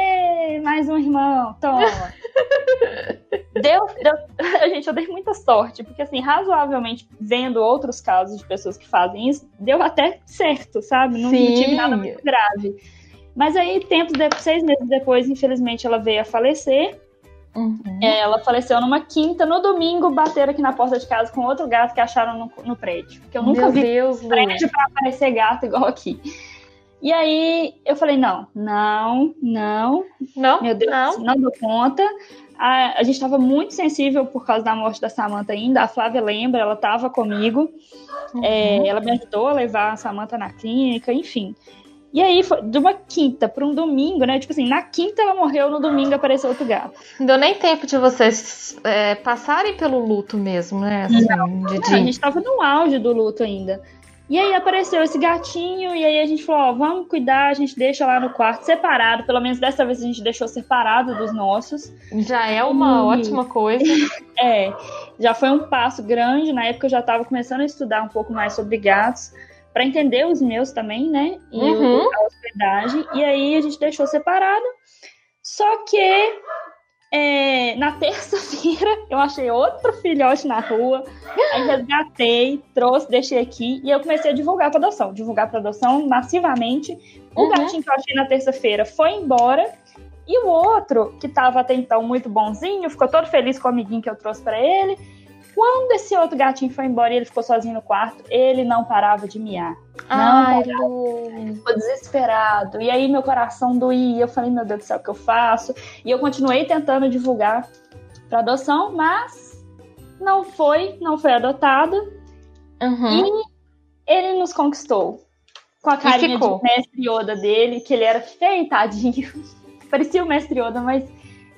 mais um irmão, toma. deu, deu, a gente, eu dei muita sorte, porque assim, razoavelmente, vendo outros casos de pessoas que fazem isso, deu até certo, sabe? Não, não tive nada muito grave. Mas aí, tempo de, seis meses depois, infelizmente, ela veio a falecer. Uhum. É, ela faleceu numa quinta, no domingo bateram aqui na porta de casa com outro gato que acharam no, no prédio. Porque eu nunca Meu vi Deus, prédio para aparecer gato igual aqui. E aí eu falei, não, não, não. Não, meu Deus, não, não dou conta. A, a gente estava muito sensível por causa da morte da Samanta ainda. A Flávia lembra, ela estava comigo. Uhum. É, ela me ajudou a levar a Samanta na clínica, enfim. E aí, foi de uma quinta para um domingo, né? Tipo assim, na quinta ela morreu, no domingo apareceu outro gato. Não deu nem tempo de vocês é, passarem pelo luto mesmo, né? Assim, não, de, de... a gente estava no auge do luto ainda. E aí apareceu esse gatinho, e aí a gente falou, ó, vamos cuidar, a gente deixa lá no quarto separado, pelo menos dessa vez a gente deixou separado dos nossos. Já é uma e... ótima coisa. é, já foi um passo grande, na época eu já estava começando a estudar um pouco mais sobre gatos, para entender os meus também, né? E uhum. a hospedagem. E aí a gente deixou separado. Só que é, na terça-feira eu achei outro filhote na rua. Aí resgatei, trouxe, deixei aqui. E eu comecei a divulgar para adoção. Divulgar para adoção massivamente. O uhum. gatinho que eu achei na terça-feira foi embora. E o outro, que estava até então muito bonzinho, ficou todo feliz com o amiguinho que eu trouxe para ele. Quando esse outro gatinho foi embora e ele ficou sozinho no quarto, ele não parava de miar. Ai, não Ficou desesperado. E aí meu coração doía. Eu falei, meu Deus do céu, o que eu faço? E eu continuei tentando divulgar para adoção, mas não foi, não foi adotado. Uhum. E ele nos conquistou. Com a carinha de mestre Yoda dele, que ele era feitadinho. Parecia o mestre Yoda, mas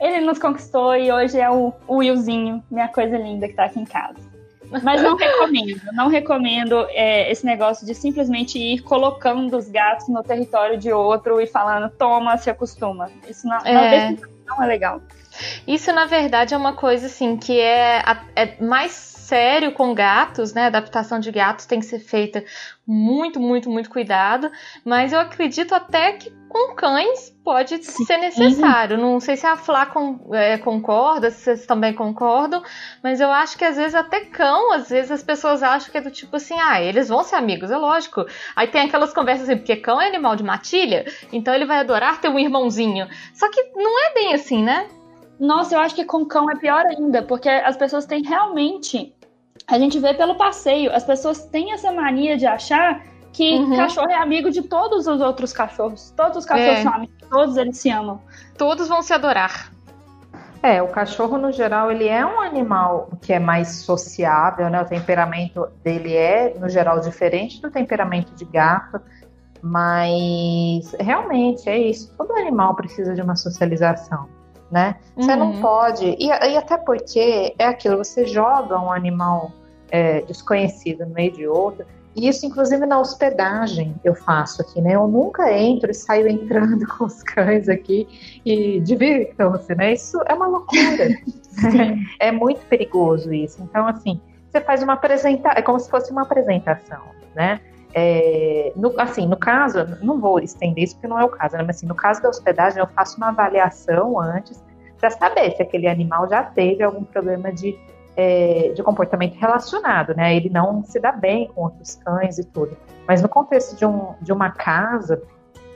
ele nos conquistou e hoje é o, o Willzinho, minha coisa linda que tá aqui em casa. Mas não recomendo, não recomendo é, esse negócio de simplesmente ir colocando os gatos no território de outro e falando, toma, se acostuma. Isso não é, não, não é legal. Isso, na verdade, é uma coisa assim que é, é mais sério com gatos, né? A adaptação de gatos tem que ser feita muito, muito, muito cuidado. Mas eu acredito até que com cães pode Sim. ser necessário. Não sei se a Flá com, é, concorda, se vocês também concordam, mas eu acho que às vezes até cão, às vezes as pessoas acham que é do tipo assim, ah, eles vão ser amigos, é lógico. Aí tem aquelas conversas assim, porque cão é animal de matilha, então ele vai adorar ter um irmãozinho. Só que não é bem assim, né? Nossa, eu acho que com cão é pior ainda, porque as pessoas têm realmente a gente vê pelo passeio, as pessoas têm essa mania de achar que uhum. cachorro é amigo de todos os outros cachorros. Todos os cachorros é. são amigos, todos eles se amam. Todos vão se adorar. É, o cachorro no geral ele é um animal que é mais sociável, né? O temperamento dele é no geral diferente do temperamento de gato, mas realmente é isso. Todo animal precisa de uma socialização né? Você uhum. não pode. E, e, até porque é aquilo, você joga um animal é, desconhecido no meio de outro. E isso, inclusive, na hospedagem eu faço aqui, né? Eu nunca entro e saio entrando com os cães aqui e divirtam-se, né? Isso é uma loucura. é muito perigoso isso. Então, assim, você faz uma apresentação, é como se fosse uma apresentação, né? É, no, assim, no caso, não vou estender isso porque não é o caso, né? mas assim, no caso da hospedagem, eu faço uma avaliação antes para saber se aquele animal já teve algum problema de, é, de comportamento relacionado, né? Ele não se dá bem com outros cães e tudo. Mas no contexto de, um, de uma casa,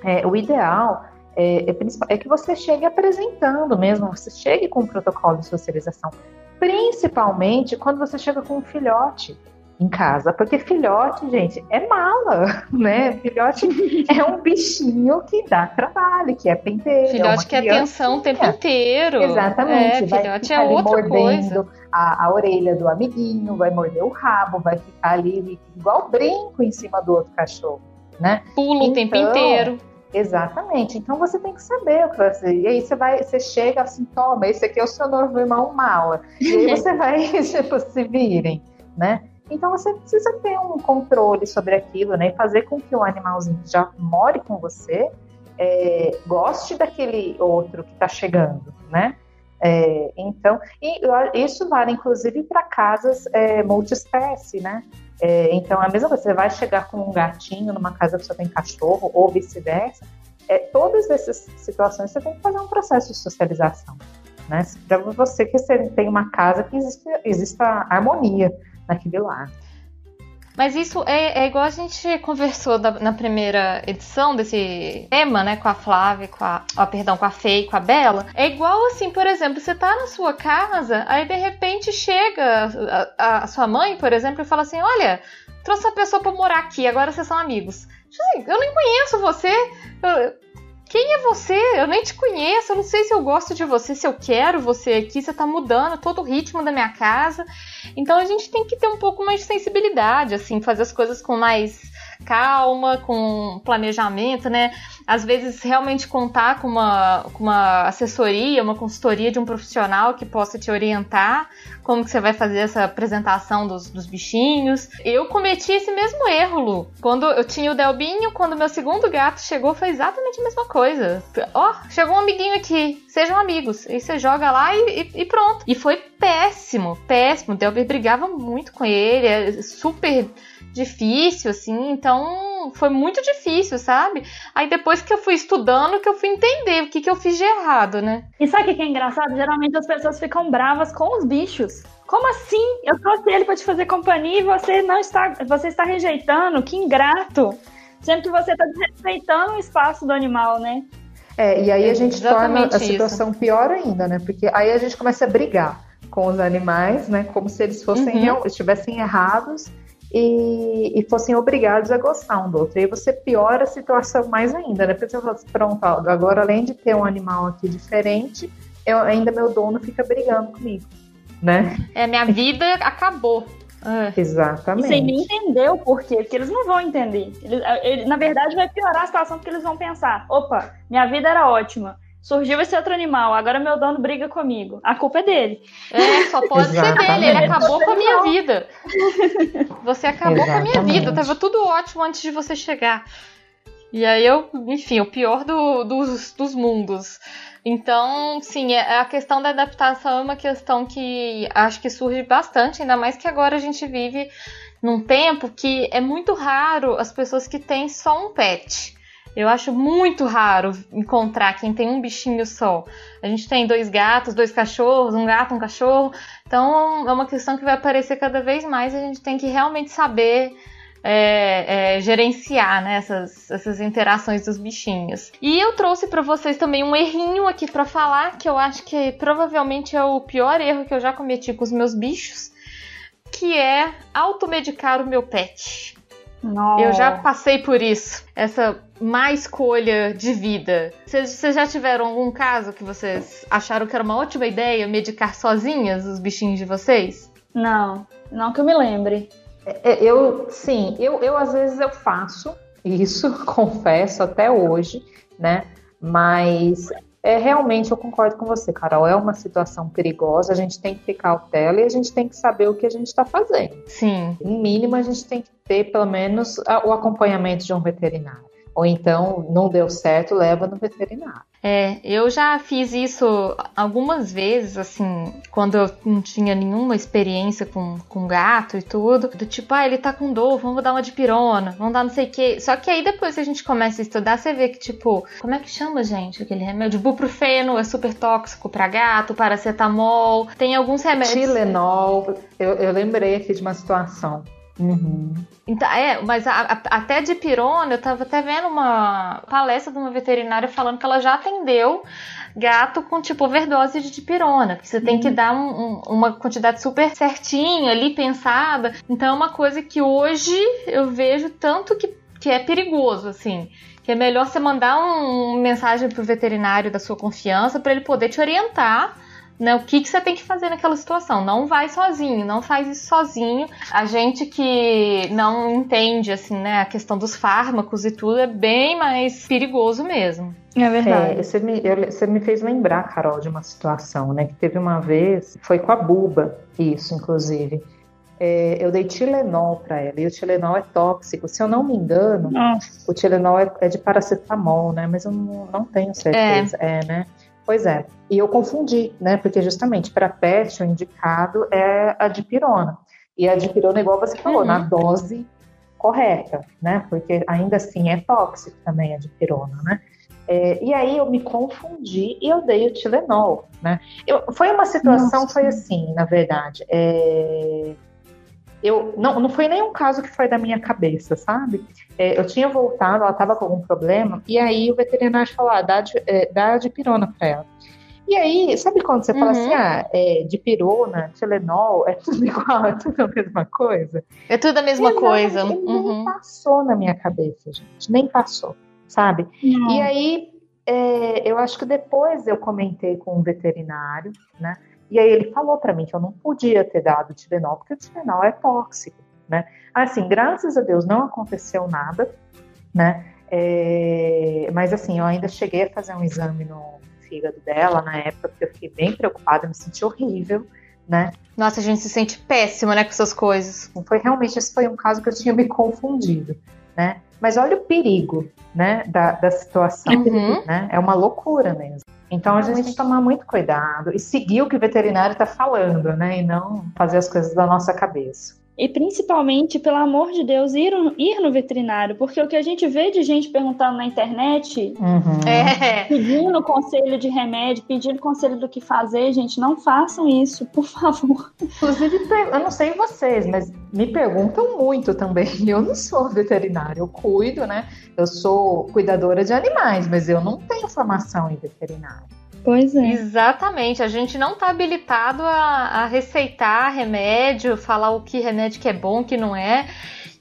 é, o ideal é, é, é, que você chegue apresentando mesmo, você chegue com um protocolo de socialização, principalmente quando você chega com um filhote em casa, porque filhote, gente, é mala, né? Filhote é um bichinho que dá trabalho, que é penteiro. É filhote é quer atenção o tempo inteiro. Exatamente. É, filhote é outra coisa. A, a, orelha do amiguinho, vai morder o rabo, vai ficar ali igual brinco em cima do outro cachorro, né? Pula então, o tempo então, inteiro. Exatamente. Então você tem que saber o que fazer. E aí você vai, você chega assim, toma, esse aqui é o seu novo irmão mala. E aí você vai, tipo, se virem, né? Então você precisa ter um controle sobre aquilo, né? E fazer com que o animalzinho que já more com você é, goste daquele outro que está chegando, né? É, então, isso vale inclusive para casas é, multiespécie, né? É, então, a mesma coisa, você vai chegar com um gatinho numa casa que só tem cachorro, ou vice-versa. É, todas essas situações você tem que fazer um processo de socialização. Né? Para você que você tem uma casa que exista harmonia naquele lar. Mas isso é, é, igual a gente conversou da, na primeira edição desse tema, né, com a Flávia, com a, ó, perdão, com a e com a Bela. É igual assim, por exemplo, você tá na sua casa, aí de repente chega a, a sua mãe, por exemplo, e fala assim: Olha, trouxe a pessoa pra morar aqui, agora vocês são amigos. Eu nem conheço você. Eu, quem é você? Eu nem te conheço, eu não sei se eu gosto de você, se eu quero você aqui, você tá mudando todo o ritmo da minha casa. Então a gente tem que ter um pouco mais de sensibilidade, assim, fazer as coisas com mais calma, com planejamento, né? Às vezes realmente contar com uma, com uma assessoria, uma consultoria de um profissional que possa te orientar como que você vai fazer essa apresentação dos, dos bichinhos. Eu cometi esse mesmo erro, Lu. Quando eu tinha o Delbinho, quando meu segundo gato chegou, foi exatamente a mesma coisa. Ó, oh, chegou um amiguinho aqui, sejam amigos. E você joga lá e, e, e pronto. E foi péssimo, péssimo. O Delbert brigava muito com ele, é super difícil, assim, então foi muito difícil, sabe? Aí depois que eu fui estudando, que eu fui entender o que, que eu fiz de errado, né? E sabe o que é engraçado? Geralmente as pessoas ficam bravas com os bichos. Como assim? Eu trouxe ele para te fazer companhia e você não está, você está rejeitando? Que ingrato! Sendo que você está desrespeitando o espaço do animal, né? É, e aí a gente torna a situação isso. pior ainda, né? Porque aí a gente começa a brigar com os animais, né? Como se eles fossem uhum. estivessem errados e, e, fossem obrigados a gostar um do outro. E aí você piora a situação mais ainda, né? Porque você fala assim, pronto, agora além de ter um animal aqui diferente, eu, ainda meu dono fica brigando comigo, né? É, minha vida acabou. Ah. Exatamente. E sem nem entender o porquê, porque eles não vão entender. Eles, ele, na verdade, vai piorar a situação porque eles vão pensar: opa, minha vida era ótima surgiu esse outro animal, agora meu dono briga comigo. A culpa é dele. É, só pode ser dele, ele acabou com a minha vida. Você acabou Exatamente. com a minha vida, tava tudo ótimo antes de você chegar. E aí eu, enfim, o pior do, dos, dos mundos. Então, sim, é, a questão da adaptação é uma questão que acho que surge bastante, ainda mais que agora a gente vive num tempo que é muito raro as pessoas que têm só um pet. Eu acho muito raro encontrar quem tem um bichinho só. A gente tem dois gatos, dois cachorros, um gato, um cachorro. Então é uma questão que vai aparecer cada vez mais. A gente tem que realmente saber é, é, gerenciar né, essas, essas interações dos bichinhos. E eu trouxe para vocês também um errinho aqui para falar que eu acho que provavelmente é o pior erro que eu já cometi com os meus bichos, que é automedicar o meu pet. Nossa. Eu já passei por isso, essa má escolha de vida. Vocês, já tiveram algum caso que vocês acharam que era uma ótima ideia medicar sozinhas os bichinhos de vocês? Não, não que eu me lembre. É, é, eu, sim, eu, eu às vezes eu faço isso, confesso até hoje, né? Mas é, realmente eu concordo com você, Carol. É uma situação perigosa, a gente tem que ter cautela e a gente tem que saber o que a gente está fazendo. Sim. No mínimo, a gente tem que ter, pelo menos, o acompanhamento de um veterinário. Ou então não deu certo, leva no veterinário. É, eu já fiz isso algumas vezes, assim, quando eu não tinha nenhuma experiência com, com gato e tudo. Do tipo, ah, ele tá com dor, vamos dar uma de pirona, vamos dar não sei o quê. Só que aí depois que a gente começa a estudar, você vê que, tipo, como é que chama, gente, aquele remédio? Buprofeno é super tóxico para gato, paracetamol, tem alguns remédios. Tilenol, eu, eu lembrei aqui de uma situação. Uhum. Então, é, mas a, a, até de pirona, eu tava até vendo uma palestra de uma veterinária falando que ela já atendeu gato com tipo overdose de dipirona, porque você tem que uhum. dar um, um, uma quantidade super certinha ali, pensada. Então é uma coisa que hoje eu vejo tanto que, que é perigoso, assim. Que é melhor você mandar uma um mensagem pro veterinário da sua confiança para ele poder te orientar né, o que, que você tem que fazer naquela situação. Não vai sozinho, não faz isso sozinho. A gente que não entende assim, né, a questão dos fármacos e tudo é bem mais perigoso mesmo. É verdade. É, você, me, eu, você me fez lembrar, Carol, de uma situação, né? Que teve uma vez, foi com a Buba, isso, inclusive. É, eu dei Tilenol para ela, e o Tilenol é tóxico. Se eu não me engano, Nossa. o Tilenol é, é, de paracetamol, né? Mas eu não, não tenho certeza. É, é né? Pois é. E eu confundi, né? Porque justamente para pet o indicado é a dipirona. E a dipirona, igual você falou, uhum. na dose correta, né? Porque ainda assim é tóxico também a dipirona, né? É, e aí eu me confundi e eu dei o Tilenol, né? Eu, foi uma situação, Nossa. foi assim, na verdade. É, eu não, não foi nenhum caso que foi da minha cabeça, sabe? É, eu tinha voltado, ela estava com algum problema, e aí o veterinário falou: ah, dá, de, é, dá de pirona para ela. E aí, sabe quando você uhum. fala assim, uhum. ah, é, de pirona, Telenol, é tudo igual, é tudo a mesma coisa? É tudo a mesma e coisa. Não, uhum. Nem passou na minha cabeça, gente, nem passou, sabe? E aí, é, eu acho que depois eu comentei com um veterinário, né? E aí ele falou para mim que eu não podia ter dado Tilenol, porque o Tilenol é tóxico, né? Assim, graças a Deus não aconteceu nada, né? É, mas assim, eu ainda cheguei a fazer um exame no fígado dela na época, porque eu fiquei bem preocupada, me senti horrível, né? Nossa, a gente se sente péssima, né, com essas coisas. Foi realmente, esse foi um caso que eu tinha me confundido, né? Mas olha o perigo, né, da, da situação, uhum. né? É uma loucura mesmo. Então a gente tem que tomar muito cuidado e seguir o que o veterinário está falando, né? E não fazer as coisas da nossa cabeça. E principalmente, pelo amor de Deus, ir, ir no veterinário, porque o que a gente vê de gente perguntando na internet, uhum. é. pedindo conselho de remédio, pedindo conselho do que fazer, gente, não façam isso, por favor. Inclusive, eu não sei vocês, mas me perguntam muito também. Eu não sou veterinária, eu cuido, né? Eu sou cuidadora de animais, mas eu não tenho formação em veterinária. Pois é. Exatamente. A gente não está habilitado a, a, receitar remédio, falar o que remédio que é bom, que não é.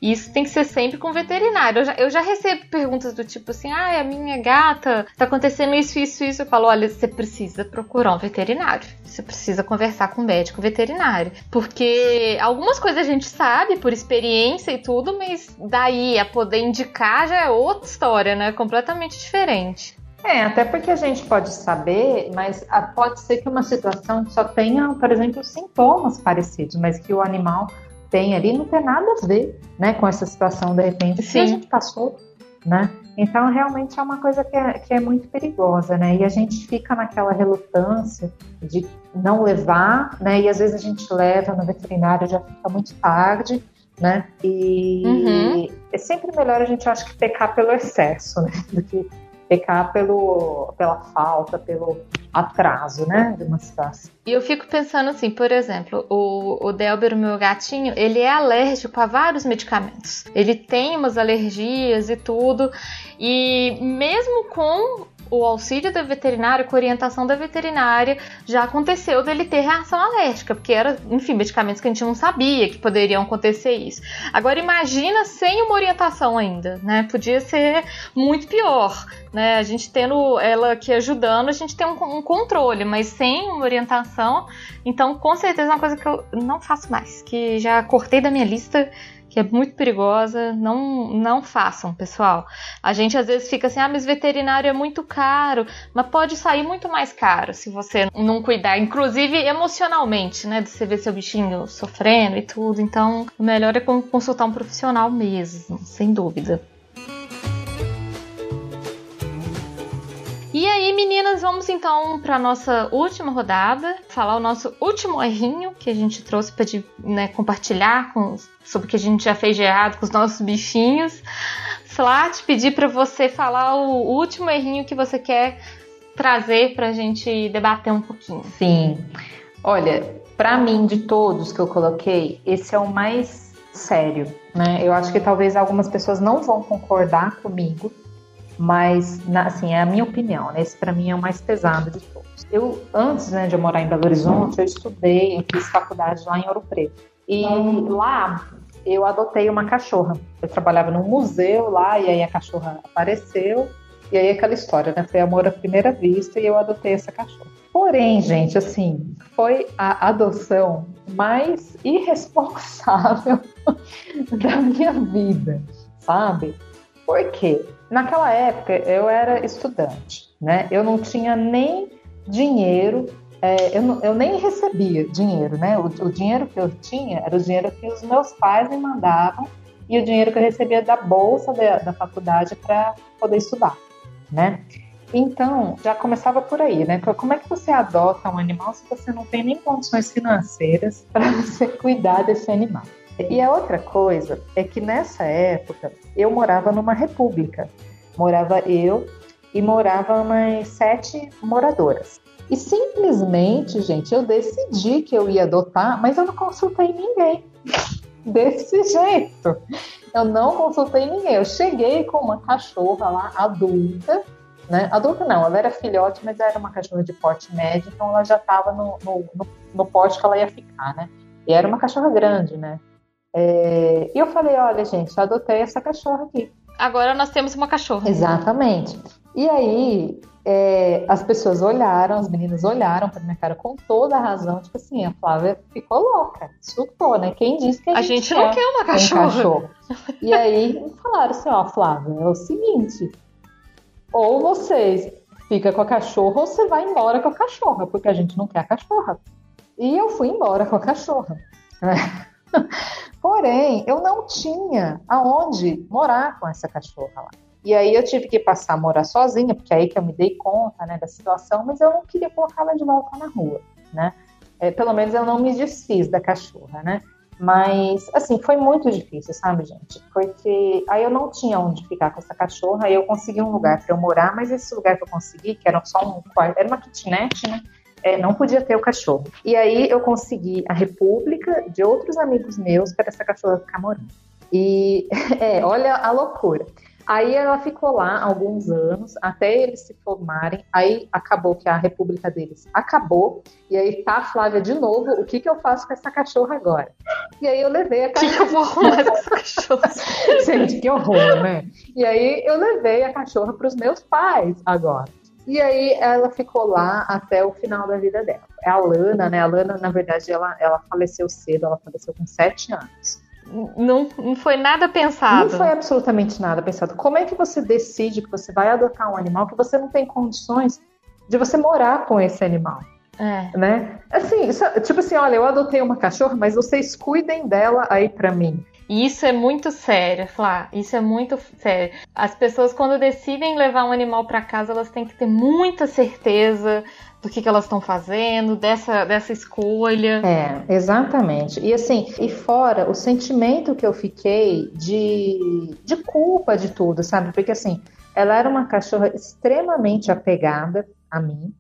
Isso tem que ser sempre com veterinário. Eu já, eu já recebo perguntas do tipo assim: ah, a minha gata tá acontecendo isso, isso, isso. Eu falo: olha, você precisa procurar um veterinário. Você precisa conversar com um médico veterinário. Porque algumas coisas a gente sabe por experiência e tudo, mas daí a poder indicar já é outra história, né? Completamente diferente. É, até porque a gente pode saber, mas ah, pode ser que uma situação só tenha, por exemplo, sintomas parecidos, mas que o animal tem ali não tem nada a ver, né, com essa situação de repente Sim. que a gente passou, né? Então realmente é uma coisa que é, que é muito perigosa, né? E a gente fica naquela relutância de não levar, né? E às vezes a gente leva no veterinário já fica muito tarde, né? E uhum. é sempre melhor a gente acho que pecar pelo excesso, né? Do que pecar pelo, pela falta, pelo atraso, né, de uma situação. E eu fico pensando assim, por exemplo, o, o Delber, o meu gatinho, ele é alérgico a vários medicamentos. Ele tem umas alergias e tudo, e mesmo com o auxílio da veterinária, com orientação da veterinária, já aconteceu dele ter reação alérgica, porque era, enfim, medicamentos que a gente não sabia que poderiam acontecer isso. Agora imagina sem uma orientação ainda, né? Podia ser muito pior, né? A gente tendo ela aqui ajudando, a gente tem um, um controle, mas sem uma orientação, então com certeza é uma coisa que eu não faço mais, que já cortei da minha lista que é muito perigosa. Não, não façam, pessoal. A gente às vezes fica assim, ah, mas veterinário é muito caro, mas pode sair muito mais caro se você não cuidar, inclusive emocionalmente, né? De você ver seu bichinho sofrendo e tudo. Então, o melhor é consultar um profissional mesmo, sem dúvida. E aí, meninas, vamos então para nossa última rodada, falar o nosso último errinho que a gente trouxe para né, compartilhar com, sobre o que a gente já fez de errado com os nossos bichinhos. Flat, pedir para você falar o último errinho que você quer trazer para a gente debater um pouquinho. Sim. Olha, para mim, de todos que eu coloquei, esse é o mais sério, né? Eu acho que talvez algumas pessoas não vão concordar comigo, mas assim é a minha opinião. Né? Esse para mim é o mais pesado de todos. Eu antes né, de eu morar em Belo Horizonte, eu estudei, eu fiz faculdade lá em Ouro Preto e lá eu adotei uma cachorra. Eu trabalhava num museu lá e aí a cachorra apareceu e aí aquela história, né? Foi amor à primeira vista e eu adotei essa cachorra. Porém, gente, assim, foi a adoção mais irresponsável da minha vida, sabe? Por quê? Naquela época eu era estudante, né? Eu não tinha nem dinheiro, é, eu, não, eu, nem recebia dinheiro, né? O, o, dinheiro que eu tinha era o dinheiro que os meus pais me mandavam e o dinheiro que eu recebia da bolsa da, da faculdade para poder estudar, né? Então, já começava por aí, né? Como é que você adota um animal se você não tem nem condições financeiras para você cuidar desse animal? E a outra coisa é que nessa época eu morava numa república. Morava eu e morava umas sete moradoras. E simplesmente, gente, eu decidi que eu ia adotar, mas eu não consultei ninguém. Desse jeito. Eu não consultei ninguém. Eu cheguei com uma cachorra lá, adulta, né? Adulta não, ela era filhote, mas era uma cachorra de porte médio, então ela já estava no, no, no, no porte que ela ia ficar, né? E era uma cachorra grande, né? É, e eu falei, olha, gente, adotei essa cachorra aqui. Agora nós temos uma cachorra. Exatamente. E aí é, as pessoas olharam, as meninas olharam para minha cara com toda a razão, tipo assim, a Flávia ficou louca, surtou, né? Quem disse que a, a gente, gente não quer uma cachorra. Um cachorro? E aí falaram assim, ó, Flávia, é o seguinte, ou vocês fica com a cachorra ou você vai embora com a cachorra, porque a gente não quer a cachorra. E eu fui embora com a cachorra. Porém, eu não tinha aonde morar com essa cachorra lá. E aí eu tive que passar a morar sozinha, porque é aí que eu me dei conta né, da situação, mas eu não queria colocá-la de volta na rua, né? É, pelo menos eu não me desfiz da cachorra, né? Mas, assim, foi muito difícil, sabe, gente? Porque aí eu não tinha onde ficar com essa cachorra, aí eu consegui um lugar para eu morar, mas esse lugar que eu consegui, que era só um quarto, era uma kitnet, né? É, não podia ter o cachorro. E aí eu consegui a república de outros amigos meus para essa cachorra ficar morando. E é, olha a loucura. Aí ela ficou lá alguns anos, até eles se formarem. Aí acabou que a república deles acabou. E aí tá a Flávia de novo. O que, que eu faço com essa cachorra agora? E aí eu levei a cachorra. que, que eu vou arrumar essa cachorra? Gente, que horror, né? E aí eu levei a cachorra para os meus pais agora. E aí ela ficou lá até o final da vida dela. É a Lana, né? A Lana, na verdade, ela, ela faleceu cedo, ela faleceu com sete anos. Não, não foi nada pensado. Não foi absolutamente nada pensado. Como é que você decide que você vai adotar um animal que você não tem condições de você morar com esse animal? É. Né? Assim, isso, tipo assim, olha, eu adotei uma cachorra, mas vocês cuidem dela aí para mim. E isso é muito sério, Flá. Isso é muito sério. As pessoas, quando decidem levar um animal para casa, elas têm que ter muita certeza do que, que elas estão fazendo, dessa, dessa escolha. É, exatamente. E assim, e fora o sentimento que eu fiquei de, de culpa de tudo, sabe? Porque assim, ela era uma cachorra extremamente apegada a mim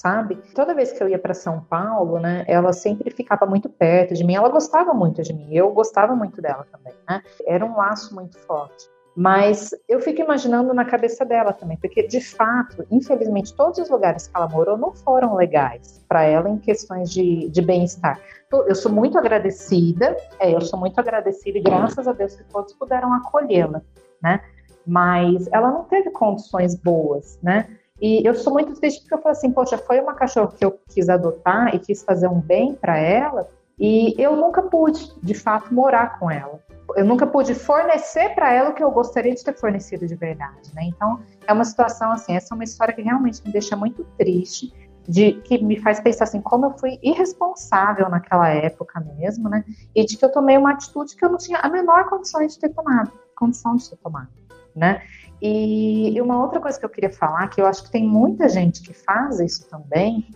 sabe? Toda vez que eu ia para São Paulo, né, ela sempre ficava muito perto de mim, ela gostava muito de mim, eu gostava muito dela também, né? Era um laço muito forte. Mas eu fico imaginando na cabeça dela também, porque de fato, infelizmente, todos os lugares que ela morou não foram legais para ela em questões de, de bem-estar. Eu sou muito agradecida, é, eu sou muito agradecida e graças a Deus que todos puderam acolhê-la, né? Mas ela não teve condições boas, né? E eu sou muito triste porque eu falo assim, poxa, foi uma cachorra que eu quis adotar e quis fazer um bem para ela, e eu nunca pude, de fato, morar com ela. Eu nunca pude fornecer para ela o que eu gostaria de ter fornecido de verdade, né? Então, é uma situação assim, essa é uma história que realmente me deixa muito triste, de que me faz pensar assim, como eu fui irresponsável naquela época mesmo, né? E de que eu tomei uma atitude que eu não tinha a menor condição de ter tomado, condição de ter tomado, né? E, uma outra coisa que eu queria falar, que eu acho que tem muita gente que faz isso também,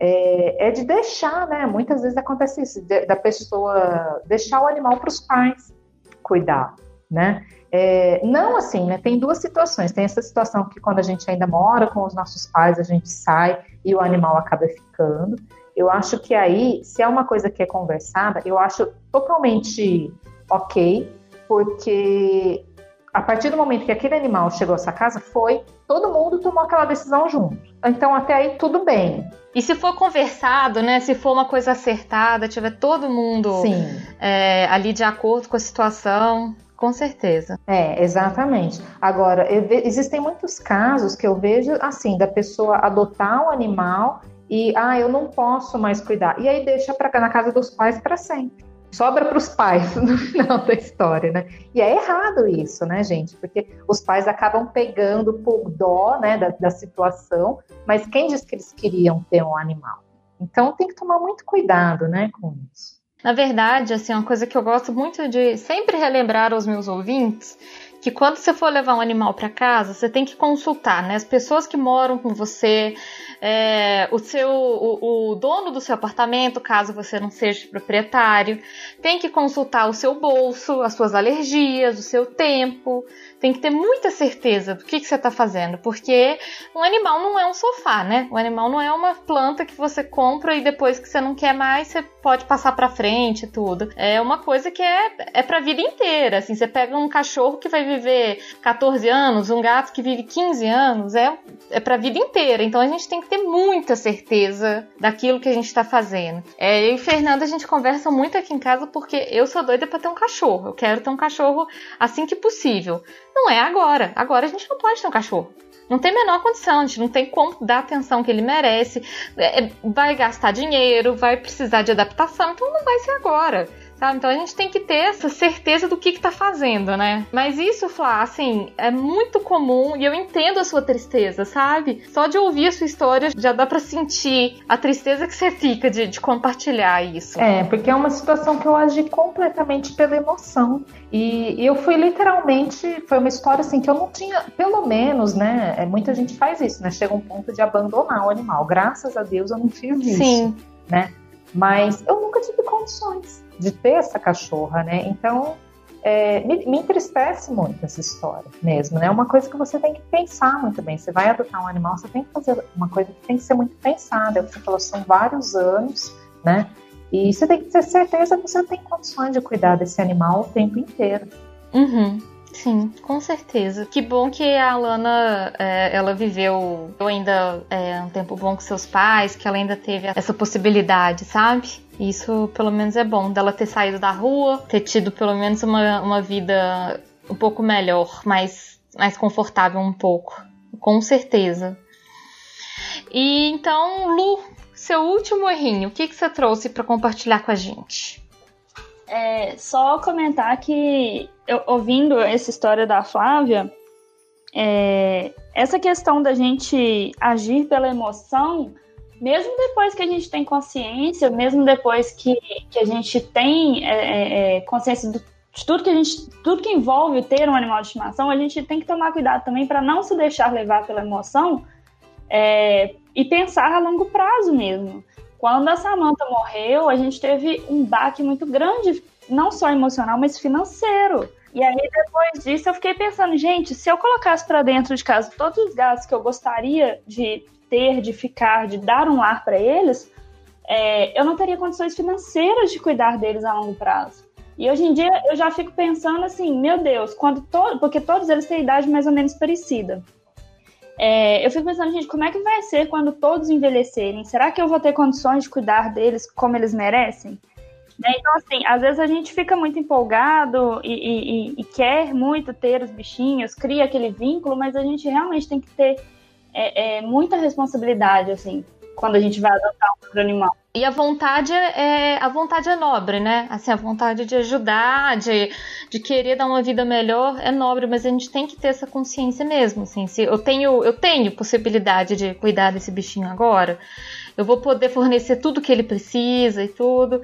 é, é de deixar, né? Muitas vezes acontece isso, de, da pessoa deixar o animal para os pais cuidar, né? É, não assim, né? Tem duas situações. Tem essa situação que quando a gente ainda mora com os nossos pais, a gente sai e o animal acaba ficando. Eu acho que aí, se é uma coisa que é conversada, eu acho totalmente ok, porque a partir do momento que aquele animal chegou à sua casa, foi, todo mundo tomou aquela decisão junto. Então, até aí, tudo bem. E se for conversado, né? Se for uma coisa acertada, tiver todo mundo é, ali de acordo com a situação, com certeza. É, exatamente. Agora, existem muitos casos que eu vejo assim, da pessoa adotar um animal e, ah, eu não posso mais cuidar. E aí deixa pra, na casa dos pais para sempre sobra para os pais no final da história, né? E é errado isso, né, gente? Porque os pais acabam pegando por dó, né, da, da situação, mas quem disse que eles queriam ter um animal? Então tem que tomar muito cuidado, né, com isso. Na verdade, assim, uma coisa que eu gosto muito de sempre relembrar aos meus ouvintes que quando você for levar um animal para casa, você tem que consultar, né? As pessoas que moram com você, é, o seu o, o, dono do seu apartamento, caso você não seja proprietário, tem que consultar o seu bolso, as suas alergias, o seu tempo, tem que ter muita certeza do que, que você está fazendo, porque um animal não é um sofá, né? O animal não é uma planta que você compra e depois que você não quer mais, você pode passar para frente e tudo. É uma coisa que é, é pra vida inteira. Assim, você pega um cachorro que vai viver 14 anos, um gato que vive 15 anos, é, é pra vida inteira. Então a gente tem que ter muita certeza daquilo que a gente está fazendo. É, eu e Fernanda, a gente conversa muito aqui em casa porque eu sou doida para ter um cachorro. Eu quero ter um cachorro assim que possível. Não é agora. Agora a gente não pode ter um cachorro. Não tem menor condição, a gente não tem como dar a atenção que ele merece. É, vai gastar dinheiro, vai precisar de adaptação, então não vai ser agora. Sabe? Então a gente tem que ter essa certeza do que está fazendo, né? Mas isso, Flá, assim, é muito comum e eu entendo a sua tristeza, sabe? Só de ouvir a sua história já dá para sentir a tristeza que você fica de, de, compartilhar isso. É, porque é uma situação que eu agi completamente pela emoção. E, e eu fui literalmente, foi uma história assim que eu não tinha, pelo menos, né? É, muita gente faz isso, né? Chega um ponto de abandonar o animal. Graças a Deus eu não fiz isso. Sim. Né? Mas eu nunca tive condições de ter essa cachorra, né? Então, é, me, me, entristece muito essa história mesmo, né? É uma coisa que você tem que pensar muito bem. Você vai adotar um animal, você tem que fazer uma coisa que tem que ser muito pensada. Você falou, são vários anos, né? E você tem que ter certeza que você tem condições de cuidar desse animal o tempo inteiro. Uhum. Sim, com certeza. Que bom que a Alana é, ela viveu ainda é, um tempo bom com seus pais, que ela ainda teve essa possibilidade, sabe? Isso pelo menos é bom dela ter saído da rua, ter tido pelo menos uma, uma vida um pouco melhor, mais, mais confortável um pouco. Com certeza. E então, Lu, seu último errinho, o que, que você trouxe para compartilhar com a gente? É, só comentar que, eu, ouvindo essa história da Flávia, é, essa questão da gente agir pela emoção, mesmo depois que a gente tem consciência, mesmo depois que, que a gente tem é, é, é consciência do, de tudo que a gente, tudo que envolve ter um animal de estimação, a gente tem que tomar cuidado também para não se deixar levar pela emoção é, e pensar a longo prazo mesmo. Quando a Samantha morreu, a gente teve um baque muito grande, não só emocional, mas financeiro. E aí, depois disso, eu fiquei pensando, gente, se eu colocasse para dentro de casa todos os gastos que eu gostaria de ter, de ficar, de dar um lar para eles, é, eu não teria condições financeiras de cuidar deles a longo prazo. E hoje em dia eu já fico pensando assim, meu Deus, quando todo, porque todos eles têm idade mais ou menos parecida. É, eu fico pensando, gente, como é que vai ser quando todos envelhecerem? Será que eu vou ter condições de cuidar deles como eles merecem? Né? Então, assim, às vezes a gente fica muito empolgado e, e, e, quer muito ter os bichinhos, cria aquele vínculo, mas a gente realmente tem que ter é, é, muita responsabilidade, assim, quando a gente vai adotar um outro animal. E a vontade é a vontade é nobre, né? Assim, a vontade de ajudar, de, de querer dar uma vida melhor é nobre, mas a gente tem que ter essa consciência mesmo, assim, se eu tenho eu tenho possibilidade de cuidar desse bichinho agora, eu vou poder fornecer tudo que ele precisa e tudo.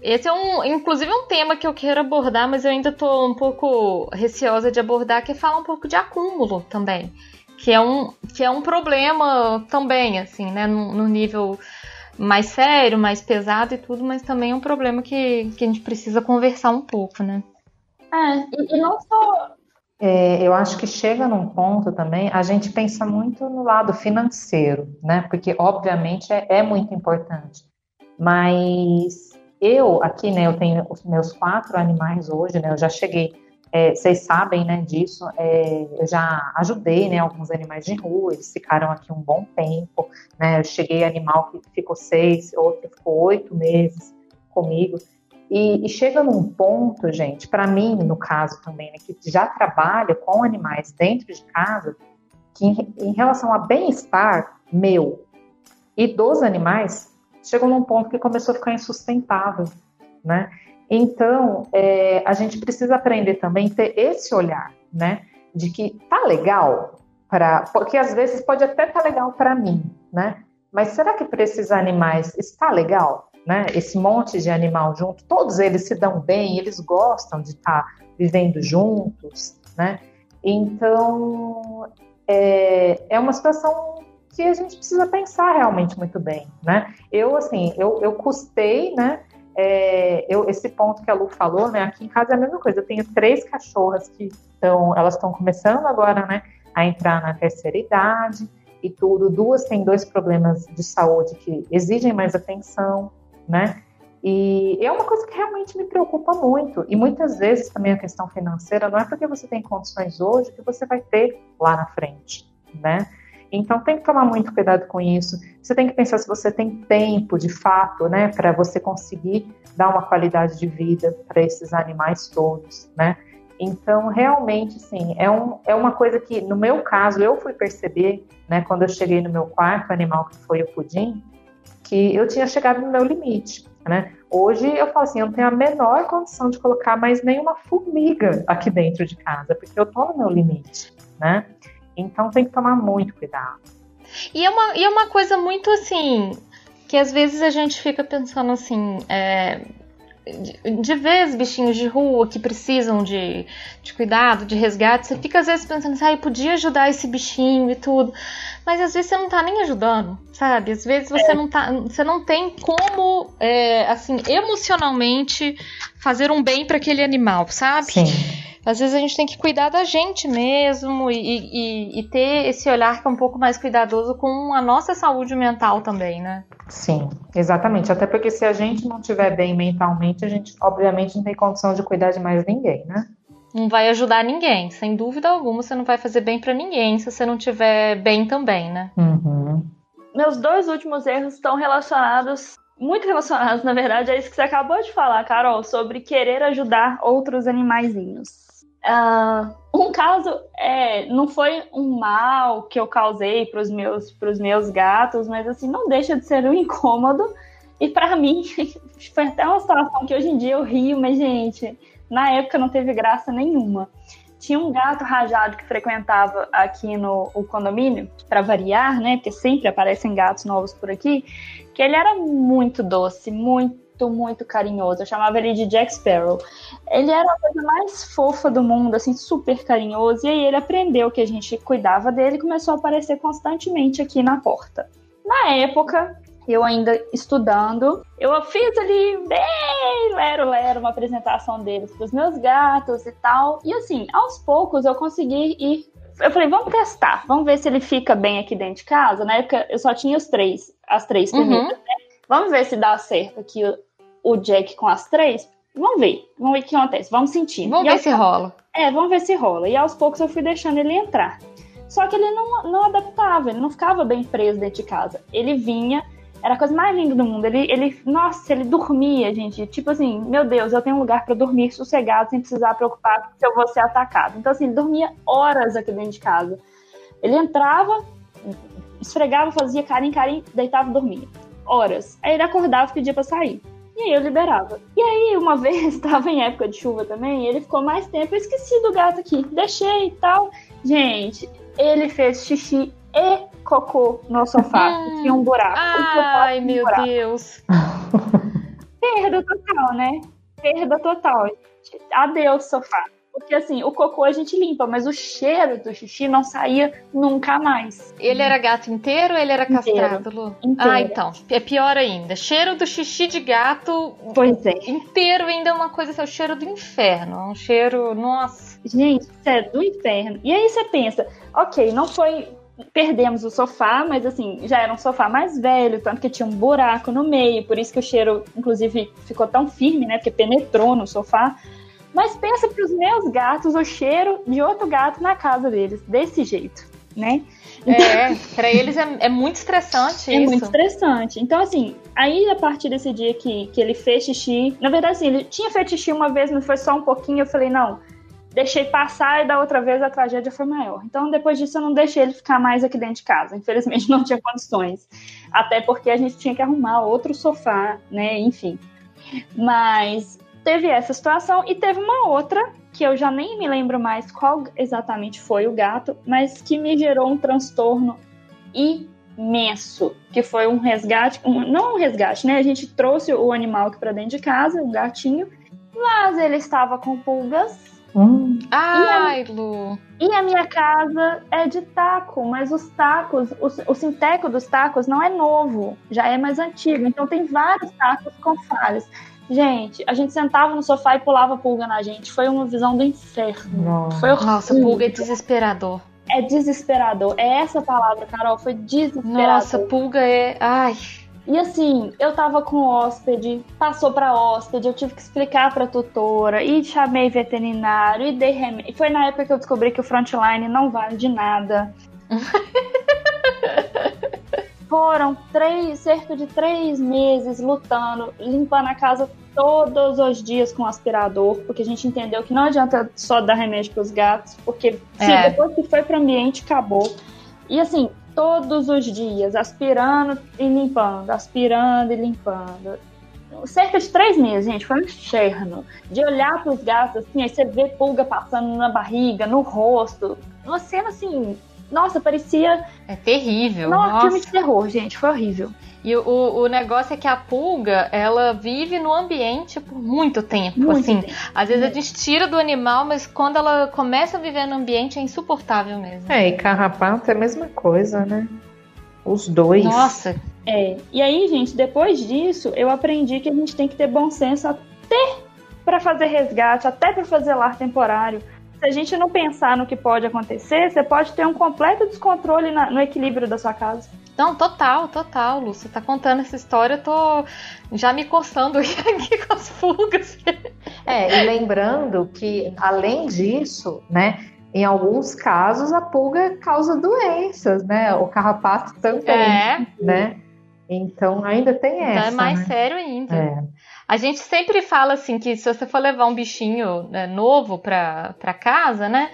Esse é um, inclusive, um tema que eu quero abordar, mas eu ainda tô um pouco receosa de abordar, que é falar um pouco de acúmulo também. Que é um, que é um problema também, assim, né? No, no nível mais sério, mais pesado e tudo, mas também é um problema que, que a gente precisa conversar um pouco, né? É, e, e não só. É, eu acho que chega num ponto também, a gente pensa muito no lado financeiro, né? Porque, obviamente, é, é muito importante. Mas eu, aqui, né, eu tenho os meus quatro animais hoje, né? Eu já cheguei é, vocês sabem né, disso, é, eu já ajudei né, alguns animais de rua, eles ficaram aqui um bom tempo, né, eu cheguei animal que ficou seis, outro ficou oito meses comigo, e, e chega num ponto, gente, para mim, no caso também, né, que já trabalho com animais dentro de casa, que em, em relação a bem-estar meu e dos animais, chegou num ponto que começou a ficar insustentável, né? Então, é, a gente precisa aprender também ter esse olhar, né? De que tá legal para, porque às vezes pode até tá legal para mim, né? Mas será que para esses animais está legal, né? Esse monte de animal junto, todos eles se dão bem, eles gostam de estar tá vivendo juntos, né? Então, é, é uma situação que a gente precisa pensar realmente muito bem, né? Eu, assim, eu, eu custei, né? É, eu, esse ponto que a Lu falou, né? Aqui em casa é a mesma coisa. Eu tenho três cachorras que estão, elas estão começando agora, né? A entrar na terceira idade e tudo. Duas têm dois problemas de saúde que exigem mais atenção, né? E é uma coisa que realmente me preocupa muito. E muitas vezes também a questão financeira não é porque você tem condições hoje que você vai ter lá na frente, né? Então tem que tomar muito cuidado com isso. Você tem que pensar se você tem tempo, de fato, né, para você conseguir dar uma qualidade de vida para esses animais todos, né? Então, realmente, sim, é, um, é uma coisa que, no meu caso, eu fui perceber, né, quando eu cheguei no meu quarto animal, que foi o pudim, que eu tinha chegado no meu limite, né? Hoje eu falo assim, eu não tenho a menor condição de colocar mais nenhuma formiga aqui dentro de casa, porque eu tô no meu limite, né? Então tem que tomar muito cuidado. E é uma, e é uma coisa muito assim, que às vezes a gente fica pensando assim, é, de, de ver bichinhos de rua que precisam de, de cuidado, de resgate, você fica às vezes pensando assim, ah, podia ajudar esse bichinho e tudo. Mas às vezes você não tá nem ajudando, sabe? Às vezes você é. não tá. Você não tem como, é, assim, emocionalmente fazer um bem para aquele animal, sabe? Sim. Às vezes a gente tem que cuidar da gente mesmo e, e, e, ter esse olhar que é um pouco mais cuidadoso com a nossa saúde mental também, né? Sim, exatamente. Até porque se a gente não estiver bem mentalmente, a gente obviamente não tem condição de cuidar de mais ninguém, né? Não vai ajudar ninguém, sem dúvida alguma. Você não vai fazer bem para ninguém se você não estiver bem também, né? Uhum. Meus dois últimos erros estão relacionados muito relacionados, na verdade, a isso que você acabou de falar, Carol, sobre querer ajudar outros animaizinhos. Uh, um caso é, não foi um mal que eu causei para os meus, pros meus gatos, mas assim, não deixa de ser um incômodo. E para mim, foi até uma situação que hoje em dia eu rio, mas gente, na época não teve graça nenhuma. Tinha um gato rajado que frequentava aqui no condomínio, para variar, né? Porque sempre aparecem gatos novos por aqui, que ele era muito doce, muito, muito carinhoso. Eu chamava ele de Jack Sparrow. Ele era a coisa mais fofa do mundo, assim, super carinhoso. E aí ele aprendeu que a gente cuidava dele e começou a aparecer constantemente aqui na porta. Na época, eu ainda estudando, eu fiz ali bem lero lero uma apresentação deles para os meus gatos e tal. E assim, aos poucos eu consegui ir. Eu falei, vamos testar, vamos ver se ele fica bem aqui dentro de casa. Na época eu só tinha os três, as três uhum. primeiras, uhum. né? Vamos ver se dá certo aqui o, o Jack com as três. Vamos ver. Vamos ver o que acontece. Vamos sentir. Vamos e ver se rola. É, vamos ver se rola. E aos poucos eu fui deixando ele entrar. Só que ele não, não adaptava, ele não ficava bem preso dentro de casa. Ele vinha, era a coisa mais linda do mundo. Ele, ele nossa, ele dormia, gente. Tipo assim, meu Deus, eu tenho um lugar para dormir sossegado, sem precisar preocupar se eu vou ser atacado. Então, assim, ele dormia horas aqui dentro de casa. Ele entrava, esfregava, fazia carinho, carinho, deitava e dormia horas. Aí ele acordava e pedia pra sair. E aí eu liberava. E aí, uma vez, estava em época de chuva também, ele ficou mais tempo. Eu esqueci do gato aqui. Deixei e tal. Gente, ele fez xixi e cocô no sofá. tinha um buraco. Ai, um meu buraco. Deus. Perda total, né? Perda total. Adeus, sofá. Porque assim, o cocô a gente limpa, mas o cheiro do xixi não saía nunca mais. Ele era gato inteiro ou ele era Inteiro. castrado, Lu? Inteiro. Ah, então. É pior ainda. Cheiro do xixi de gato Pois é. inteiro ainda é uma coisa, assim, é o cheiro do inferno. É um cheiro, nossa. Gente, isso é do inferno. E aí você pensa, ok, não foi. Perdemos o sofá, mas assim, já era um sofá mais velho, tanto que tinha um buraco no meio, por isso que o cheiro, inclusive, ficou tão firme, né? Porque penetrou no sofá. Mas pensa para os meus gatos o cheiro de outro gato na casa deles, desse jeito, né? É, pra eles é, é muito estressante É isso. muito estressante. Então, assim, aí a partir desse dia que, que ele fez xixi. Na verdade, assim, ele tinha feito xixi uma vez, mas foi só um pouquinho. Eu falei, não, deixei passar e da outra vez a tragédia foi maior. Então, depois disso, eu não deixei ele ficar mais aqui dentro de casa. Infelizmente, não tinha condições. Até porque a gente tinha que arrumar outro sofá, né? Enfim. Mas teve essa situação e teve uma outra que eu já nem me lembro mais qual exatamente foi o gato, mas que me gerou um transtorno imenso, que foi um resgate, um- não um resgate, né? A gente trouxe o animal aqui para dentro de casa, um gatinho, mas ele estava com pulgas Hum, Ai, Lu. e a minha casa é de taco, mas os tacos, o, o sinteco dos tacos não é novo, já é mais antigo, então tem vários tacos com falhas. Gente, a gente sentava no sofá e pulava pulga na gente. Foi uma visão do inferno. nossa. Foi horrível. Nossa, pulga é desesperador. É desesperador. É essa palavra, Carol. Foi desesperador. Nossa, pulga é. Ai. E assim, eu tava com hóspede, passou pra hóspede, eu tive que explicar pra tutora, e chamei veterinário, e dei remédio. Foi na época que eu descobri que o frontline não vale de nada. Foram três, cerca de três meses lutando, limpando a casa todos os dias com aspirador, porque a gente entendeu que não adianta só dar remédio pros gatos, porque sim, É. depois que foi pro ambiente, acabou. E assim, todos os dias, aspirando e limpando, aspirando e limpando. Cerca de três meses, gente, foi um inferno. De olhar pros gatos, assim, aí você vê pulga passando na barriga, no rosto. Uma cena assim, nossa, parecia. É terrível. Nossa, Nossa. filme de terror, gente, foi horrível. E o, o negócio é que a pulga, ela vive no ambiente por muito tempo. Muito assim, tempo. às vezes a gente tira do animal, mas quando ela começa a viver no ambiente é insuportável mesmo. É, e carrapato é a mesma coisa, né? Os dois. Nossa, É, e aí, gente, depois disso, eu aprendi que a gente tem que ter bom senso até para fazer resgate, até para fazer lar temporário. Se a gente não pensar no que pode acontecer, você pode ter um completo descontrole na- no equilíbrio da sua casa. Não, total, total, Lu. Você tá contando essa história, eu tô já me coçando aqui com as pulgas. É, e lembrando que, além disso, né, em alguns casos a pulga causa doenças, né? O carrapato também, É, né? Então ainda tem então essa. é mais né? sério ainda. É. A gente sempre fala assim que se você for levar um bichinho né, novo pra, pra casa, né?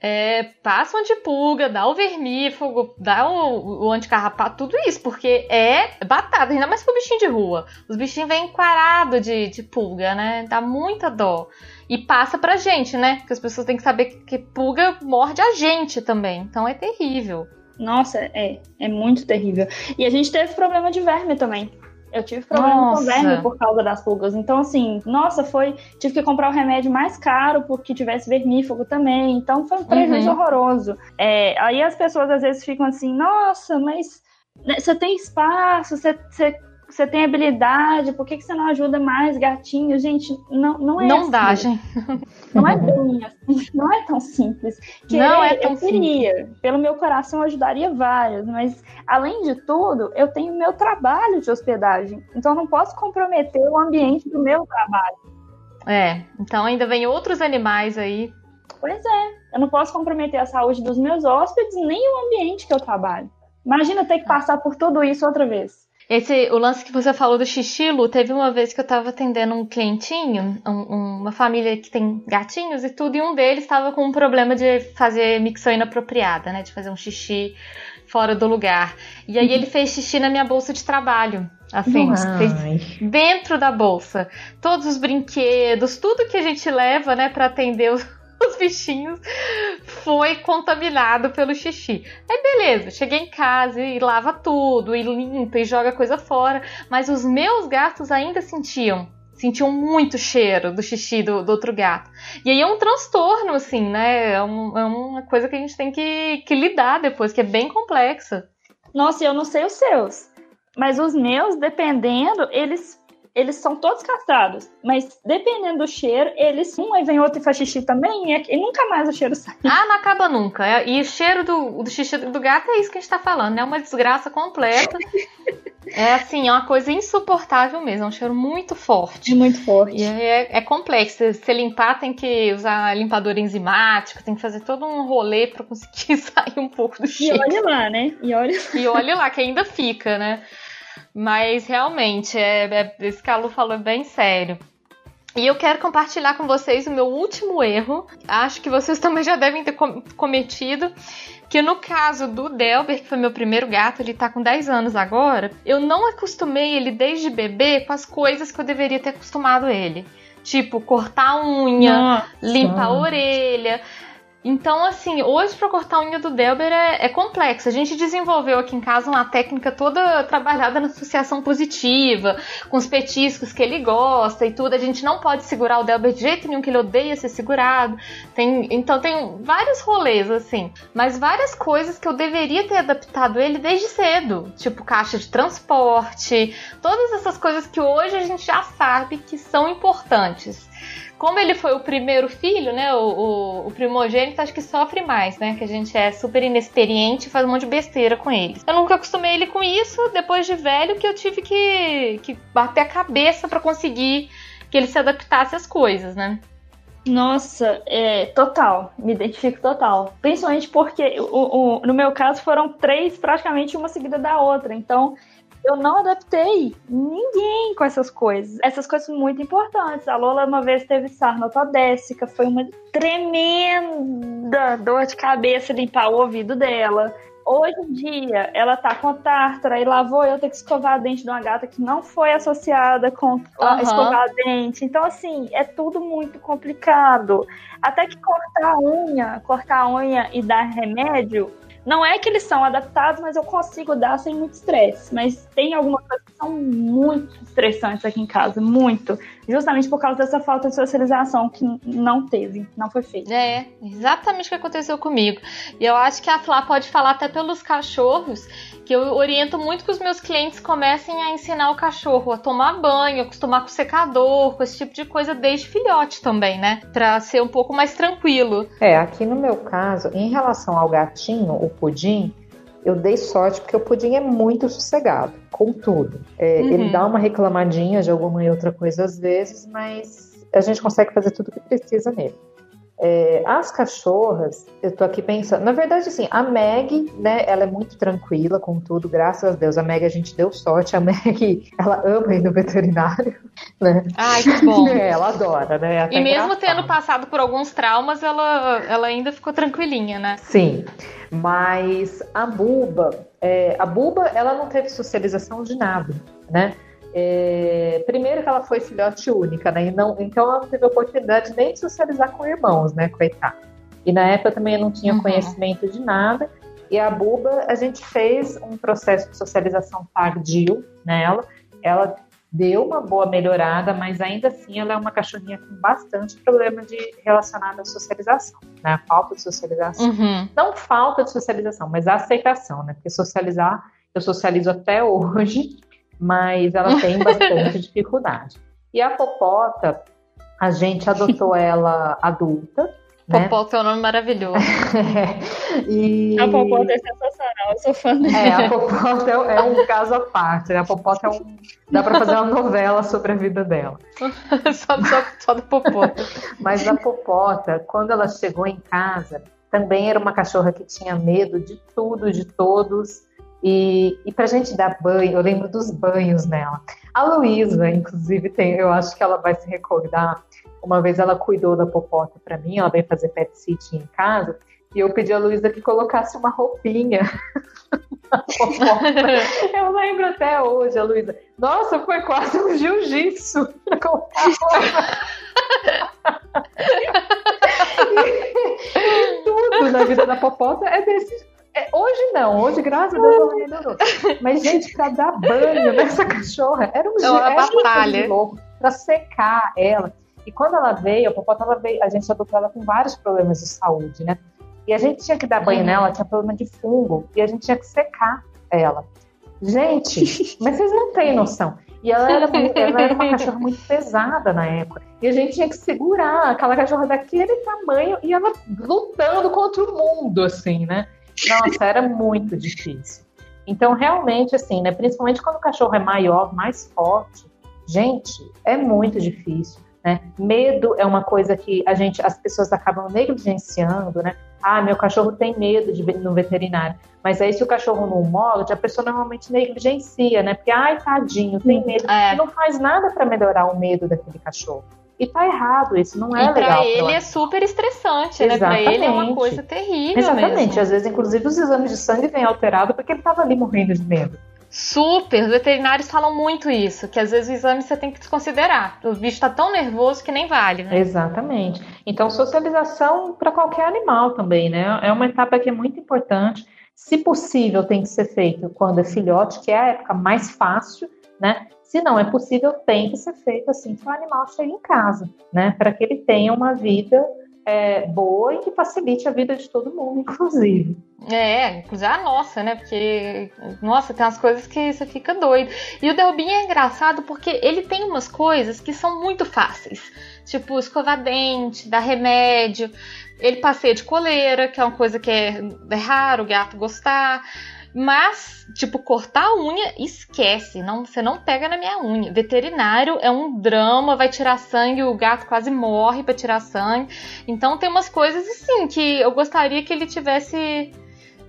é, passa um antipulga, dá o vermífugo, dá o, o anticarrapato, tudo isso, porque é batata, ainda mais pro bichinho de rua. Os bichinhos vêm enquarados de, de pulga, né? Dá muita dó. E passa pra gente, né? Porque as pessoas têm que saber que, que pulga morde a gente também. Então é terrível. Nossa, é, é muito terrível. E a gente teve problema de verme também. Eu tive problema Nossa. com verme por causa das pulgas. Então, assim, nossa, foi. Tive que comprar o remédio mais caro porque tivesse vermífugo também. Então, foi um prejuízo Uhum. horroroso. É, aí as pessoas às vezes ficam assim: nossa, mas né, você tem espaço, você, você, você tem habilidade, por que, que você não ajuda mais gatinhos? Gente, não, não é Não assim. dá, gente. Não é bem assim, não é tão simples. Não é tão eu queria. Pelo meu coração eu ajudaria vários, mas além de tudo, eu tenho meu trabalho de hospedagem. Então eu não posso comprometer o ambiente do meu trabalho. É, então ainda vem outros animais aí. Pois é, eu não posso comprometer a saúde dos meus hóspedes nem o ambiente que eu trabalho. Imagina ter que passar por tudo isso outra vez. Esse, o lance que você falou do xixi, Lu, teve uma vez que eu tava atendendo um clientinho, um- uma família que tem gatinhos e tudo, e um deles tava com um problema de fazer micção inapropriada, né? De fazer um xixi fora do lugar. E aí ele fez xixi na minha bolsa de trabalho. Assim, dentro da bolsa. Todos os brinquedos, tudo que a gente leva, né, pra atender os, os bichinhos foi contaminado pelo xixi. Aí beleza, cheguei em casa e lava tudo, e limpa e joga coisa fora, mas os meus gatos ainda sentiam sentiam muito cheiro do xixi do, do, outro gato. E aí é um transtorno, assim, né? É, um, é, uma coisa que a gente tem que, que lidar depois, que é bem complexa. Nossa, eu não sei os seus, mas os meus, dependendo, eles eles são todos castrados, mas dependendo do cheiro, eles um aí vem outro e faz xixi também, e, e nunca mais o cheiro sai. Ah, não acaba nunca. É, e o cheiro do, do xixi do gato é isso que a gente tá falando, é uma desgraça completa. É assim, é uma coisa insuportável mesmo, é um cheiro muito forte. Muito forte. E é, é complexo. Se limpar, tem que usar limpador enzimático, tem que fazer todo um rolê para conseguir sair um pouco do cheiro. E olha lá, né? E olha, e olha lá, que ainda fica, né? Mas realmente, é, é, esse que a Lu falou é bem sério. E eu quero compartilhar com vocês o meu último erro. Acho que vocês também já devem ter cometido. Que no caso do Delber, que foi meu primeiro gato, ele tá com 10 anos agora, eu não acostumei ele desde bebê com as coisas que eu deveria ter acostumado ele. Tipo, cortar a unha, Nossa. limpar a orelha. Então, assim, hoje para cortar a unha do Delber é, é, complexo. A gente desenvolveu aqui em casa uma técnica toda trabalhada na associação positiva, com os petiscos que ele gosta e tudo. A gente não pode segurar o Delber de jeito nenhum, que ele odeia ser segurado. Tem, então, tem vários rolês, assim. Mas várias coisas que eu deveria ter adaptado ele desde cedo. Tipo, caixa de transporte, todas essas coisas que hoje a gente já sabe que são importantes como ele foi o primeiro filho, né, o, o, o, primogênito, acho que sofre mais, né, que a gente é super inexperiente e faz um monte de besteira com ele. Eu nunca acostumei ele com isso, depois de velho que eu tive que, que bater a cabeça para conseguir que ele se adaptasse às coisas, né. Nossa, é, total, me identifico total. Principalmente porque o, o, no meu caso foram três, praticamente uma seguida da outra. Então eu não adaptei ninguém com essas coisas. Essas coisas muito importantes. A Lola uma vez teve sarna autodésica, foi uma tremenda dor de cabeça limpar o ouvido dela. Hoje em dia, ela tá com tártara e lá vou eu ter que escovar a dente de uma gata que não foi associada com uhum. escovar a dente. Então, assim, é tudo muito complicado. Até que cortar a unha, cortar a unha e dar remédio não é que eles são adaptados, mas eu consigo dar sem muito estresse. Mas tem algumas coisas que são muito estressantes aqui em casa, muito. Justamente por causa dessa falta de socialização que não teve, não foi feita. É, exatamente o que aconteceu comigo. E eu acho que a Flá pode falar até pelos cachorros, que eu oriento muito que os meus clientes comecem a ensinar o cachorro a tomar banho, acostumar com secador, com esse tipo de coisa desde filhote também, né? Pra ser um pouco mais tranquilo. É, aqui no meu caso, em relação ao gatinho, o pudim, eu dei sorte porque o pudim é muito sossegado, com tudo. É, uhum. Ele dá uma reclamadinha de alguma e outra coisa às vezes, mas a gente consegue fazer tudo o que precisa nele. É, as cachorras, eu tô aqui pensando, na verdade, assim, a Meg, né, ela é muito tranquila com tudo, graças a Deus. A Meg a gente deu sorte, a Meg, ela ama ir no veterinário, né? Ai, que bom. É, ela adora, né? Até e mesmo tendo passado por alguns traumas, ela, ela ainda ficou tranquilinha, né? Sim, mas a Buba, é, a Buba, ela não teve socialização de nada, né? É, primeiro que ela foi filhote única, né? Não, então ela não teve oportunidade nem de socializar com irmãos, né? Coitada. E na época também eu não tinha uhum. conhecimento de nada. E a Buba, a gente fez um processo de socialização tardio nela. Ela deu uma boa melhorada, mas ainda assim ela é uma cachorrinha com bastante problema de relacionado à socialização, né? A falta de socialização. Uhum. Não falta de socialização, mas a aceitação, né? Porque socializar, eu socializo até hoje, mas ela tem bastante dificuldade. E a Popota, a gente adotou ela adulta. Né? Popota é um nome maravilhoso. e... A Popota é sensacional, eu sou fã dela. É, a Popota é, é um caso à parte. Né? A Popota é um. Dá para fazer uma novela sobre a vida dela. só, só, só da Popota. Mas a Popota, quando ela chegou em casa, também era uma cachorra que tinha medo de tudo, de todos. E, e para a gente dar banho, eu lembro dos banhos nela. A Luísa, inclusive, tem, eu acho que ela vai se recordar. Uma vez ela cuidou da popota para mim, ela veio fazer pet sitting em casa, e eu pedi a Luísa que colocasse uma roupinha Eu lembro até hoje, a Luísa. Nossa, foi quase um jiu-jitsu. a vida da Popota é desse é, hoje não, hoje, graças a Deus, ela melhorou. Mas, gente, pra dar banho nessa cachorra era um jeito é batalha. louco pra secar ela. E quando ela veio, a Popota, ela veio, a gente adotou ela com vários problemas de saúde, né? E a gente tinha que dar banho nela, tinha problema de fungo, e a gente tinha que secar ela. Gente, mas vocês não têm noção. E ela era, ela era uma cachorra muito pesada na época. E a gente tinha que segurar aquela cachorra daquele tamanho e ela lutando contra o mundo, assim, né? Nossa, era muito difícil. Então, realmente, assim, né? Principalmente quando o cachorro é maior, mais forte, gente, é muito difícil. Né? Medo é uma coisa que a gente, as pessoas acabam negligenciando, né? Ah, meu cachorro tem medo de ir no veterinário. Mas aí, se o cachorro não morde, a pessoa normalmente negligencia, né? Porque, ai, tadinho, tem medo. É. E não faz nada para melhorar o medo daquele cachorro. E tá errado, isso não é e legal. Pra ele é super estressante, Exatamente. né? Pra ele é uma coisa terrível. Exatamente. Mesmo. Às vezes, inclusive, os exames de sangue vêm alterados porque ele tava ali morrendo de medo. Super, os veterinários falam muito isso, que às vezes o exame você tem que desconsiderar. O bicho está tão nervoso que nem vale, né? Exatamente. Então, socialização para qualquer animal também, né? É uma etapa que é muito importante. Se possível, tem que ser feito quando é filhote, que é a época mais fácil, né? Se não é possível, tem que ser feito assim que o animal chegue em casa, né? Para que ele tenha uma vida é, boa e que facilite a vida de todo mundo, inclusive. É, inclusive a nossa, né? Porque, nossa, tem umas coisas que você fica doido. E o Delbin é engraçado porque ele tem umas coisas que são muito fáceis. Tipo, escovar dente, dar remédio. Ele passeia de coleira, que é uma coisa que é, é raro o gato gostar. Mas, tipo, cortar a unha, esquece. Não, você não pega na minha unha. Veterinário é um drama, vai tirar sangue, o gato quase morre para tirar sangue. Então tem umas coisas assim que eu gostaria que ele tivesse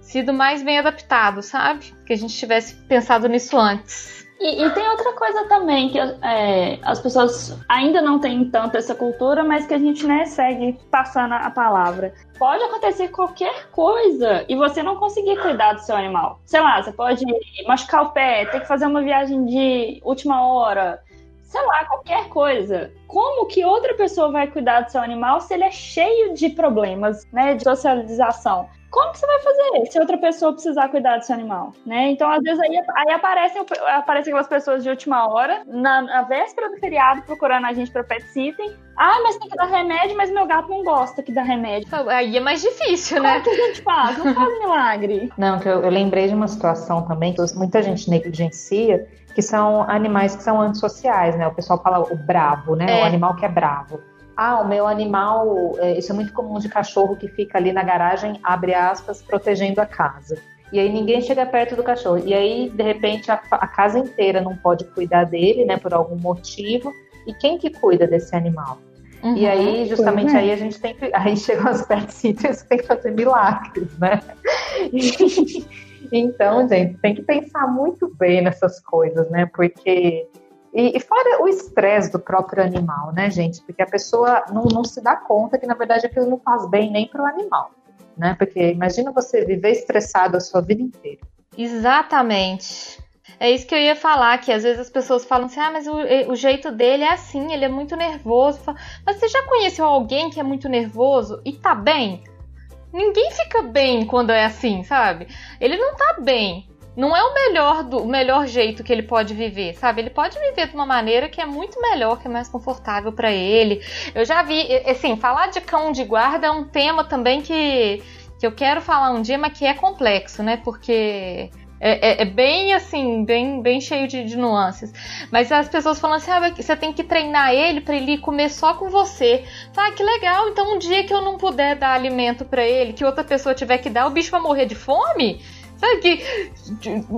sido mais bem adaptado, sabe? Que a gente tivesse pensado nisso antes. E, e, tem outra coisa também, que é, as pessoas ainda não têm tanto essa cultura, mas que a gente né, segue passando a palavra. Pode acontecer qualquer coisa e você não conseguir cuidar do seu animal. Sei lá, você pode machucar o pé, ter que fazer uma viagem de última hora, sei lá, qualquer coisa. Como que outra pessoa vai cuidar do seu animal se ele é cheio de problemas, né, de socialização? Como que você vai fazer se outra pessoa precisar cuidar do seu animal, né? Então, às vezes, aí, aí aparecem, aparecem aquelas pessoas de última hora, na, na véspera do feriado, procurando a gente pra pet sitting. Ah, mas tem que dar remédio, mas meu gato não gosta que dá remédio. Aí é mais difícil, né? Como que a gente faz? Não faz milagre. Não, que eu, eu lembrei de uma situação também que muita gente negligencia, que são animais que são antissociais, né? O pessoal fala o bravo, né? É. O animal que é bravo. Ah, o meu animal, é, isso é muito comum de cachorro que fica ali na garagem, abre aspas, protegendo a casa. E aí ninguém chega perto do cachorro. E aí, de repente, a, a casa inteira não pode cuidar dele, né, por algum motivo. E quem que cuida desse animal? Uhum, e aí, justamente aí a gente tem que. Aí chegam as pet sitters tem que fazer milagres, né? então, gente, tem que pensar muito bem nessas coisas, né? Porque e, e fora o estresse do próprio animal, né, gente? Porque a pessoa não, não se dá conta que, na verdade, aquilo não faz bem nem para o animal, né? Porque imagina você viver estressado a sua vida inteira. Exatamente. É isso que eu ia falar, que às vezes as pessoas falam assim, ah, mas o, o, jeito dele é assim, ele é muito nervoso. Mas você já conheceu alguém que é muito nervoso e tá bem? Ninguém fica bem quando é assim, sabe? Ele não tá bem não é o melhor do o melhor jeito que ele pode viver, sabe? Ele pode viver de uma maneira que é muito melhor, que é mais confortável para ele. Eu já vi, assim, falar de cão de guarda é um tema também que, que eu quero falar um dia, mas que é complexo, né? Porque é, é, é, bem assim, bem, bem cheio de, de, nuances. Mas as pessoas falam assim: ah, você tem que treinar ele para ele comer só com você. Tá, que legal. Então, um dia que eu não puder dar alimento para ele, que outra pessoa tiver que dar, o bicho vai morrer de fome? Sabe que.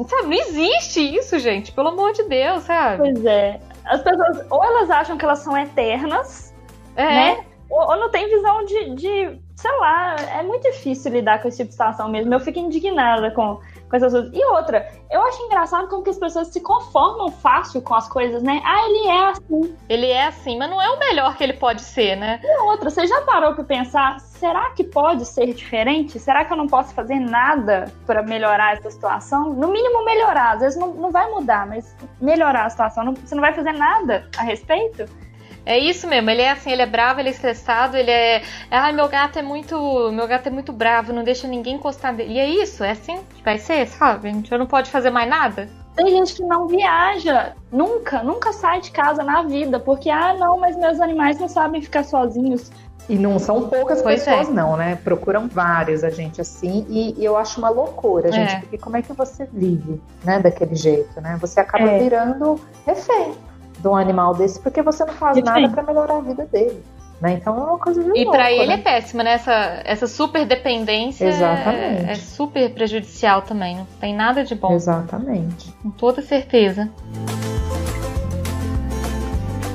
Sabe, não existe isso, gente. Pelo amor de Deus, sabe? Pois é. As pessoas, ou elas acham que elas são eternas, é. né? Ou, ou não tem visão de, de, sei lá, é muito difícil lidar com esse tipo de situação mesmo. Eu fico indignada com, com essas coisas. E outra, eu acho engraçado como que as pessoas se conformam fácil com as coisas, né? Ah, ele é assim. Ele é assim, mas não é o melhor que ele pode ser, né? E outra, você já parou pra pensar, será que pode ser diferente? Será que eu não posso fazer nada para melhorar essa situação? No mínimo melhorar, às vezes não, não vai mudar, mas melhorar a situação. Não, você não vai fazer nada a respeito? É isso mesmo, ele é assim, ele é bravo, ele é estressado, ele é. Ai, meu gato é muito. Meu gato é muito bravo, não deixa ninguém encostar dele. E é isso, é assim que vai ser, sabe? A gente não pode fazer mais nada. Tem gente que não viaja, nunca, nunca sai de casa na vida, porque, ah, não, mas meus animais não sabem ficar sozinhos. E não são poucas pois pessoas, é. não, né? Procuram vários a gente assim, e, e eu acho uma loucura, gente, é. porque como é que você vive, né, daquele jeito, né? Você acaba é. virando refém de um animal desse porque você não faz refém. nada para melhorar a vida dele. Né? Então é uma coisa de E para ele né? é péssima, né? Essa, essa super dependência é, é, super prejudicial também. Não tem nada de bom. Exatamente. Com toda certeza.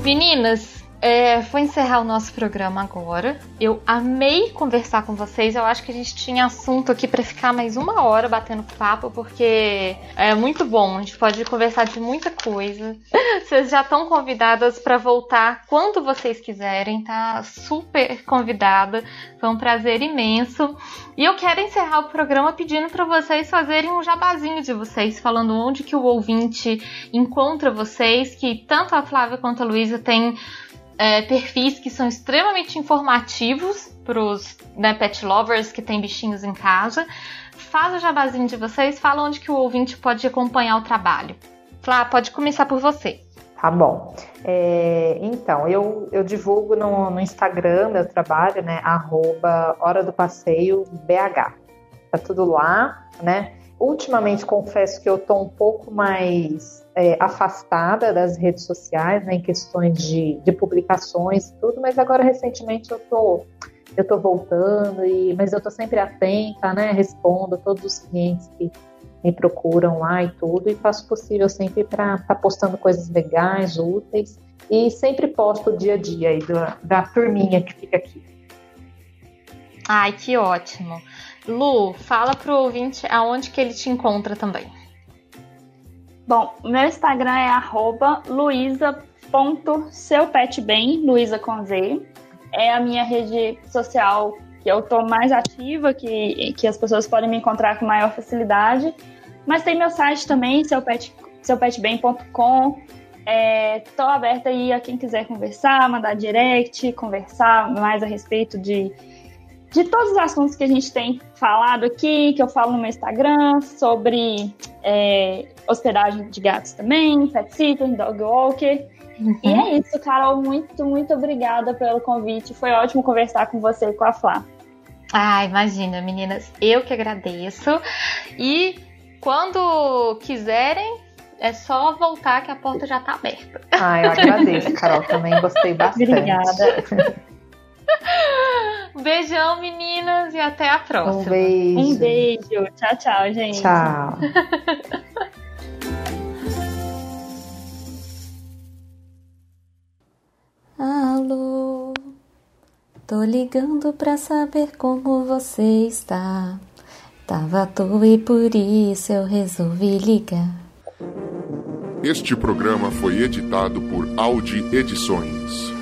Meninas, é, vou encerrar o nosso programa agora. Eu amei conversar com vocês. Eu acho que a gente tinha assunto aqui para ficar mais uma hora batendo papo, porque é muito bom. A gente pode conversar de muita coisa. Vocês já estão convidadas para voltar quando vocês quiserem, tá? Super convidada. Foi um prazer imenso. E eu quero encerrar o programa pedindo para vocês fazerem um jabazinho de vocês, falando onde que o ouvinte encontra vocês, que tanto a Flávia quanto a Luísa têm é, perfis que são extremamente informativos para os né, pet lovers que têm bichinhos em casa. Faz o jabazinho de vocês, fala onde que o ouvinte pode acompanhar o trabalho. Flá, pode começar por você. Tá bom. É, então, eu, eu divulgo no, no, Instagram meu trabalho, né? Arroba Hora do Passeio BH. Tá tudo lá, né? Ultimamente confesso que eu tô um pouco mais é, afastada das redes sociais, né, em questões de, de publicações e tudo, mas agora recentemente eu tô, eu tô voltando, e, mas eu tô sempre atenta, né, respondo todos os clientes que me procuram lá e tudo, e faço o possível sempre para estar tá postando coisas legais, úteis, e sempre posto o dia a dia aí da, da turminha que fica aqui. Ai, que ótimo. Lu, fala pro ouvinte aonde que ele te encontra também. Bom, meu Instagram é luisa.seupetbem, Luisa com Z. É a minha rede social que eu tô mais ativa, que, que as pessoas podem me encontrar com maior facilidade. Mas tem meu site também, seupet. Estou é, aberta aí a quem quiser conversar, mandar direct, conversar mais a respeito de de todos os assuntos que a gente tem falado aqui, que eu falo no meu Instagram, sobre é, hospedagem de gatos também, pet sitter, dog walker. Uhum. E é isso, Carol. Muito, muito obrigada pelo convite. Foi ótimo conversar com você e com a Flá. Ah, imagina, meninas. Eu que agradeço. E quando quiserem, é só voltar que a porta já tá aberta. Ah, eu agradeço, Carol. Também gostei bastante. Obrigada. Beijão, meninas, e até a próxima. Um beijo. Um beijo. Tchau, tchau, gente. Tchau. Alô, tô ligando pra saber como você está. Tava à toa e por isso eu resolvi ligar. Este programa foi editado por Audi Edições.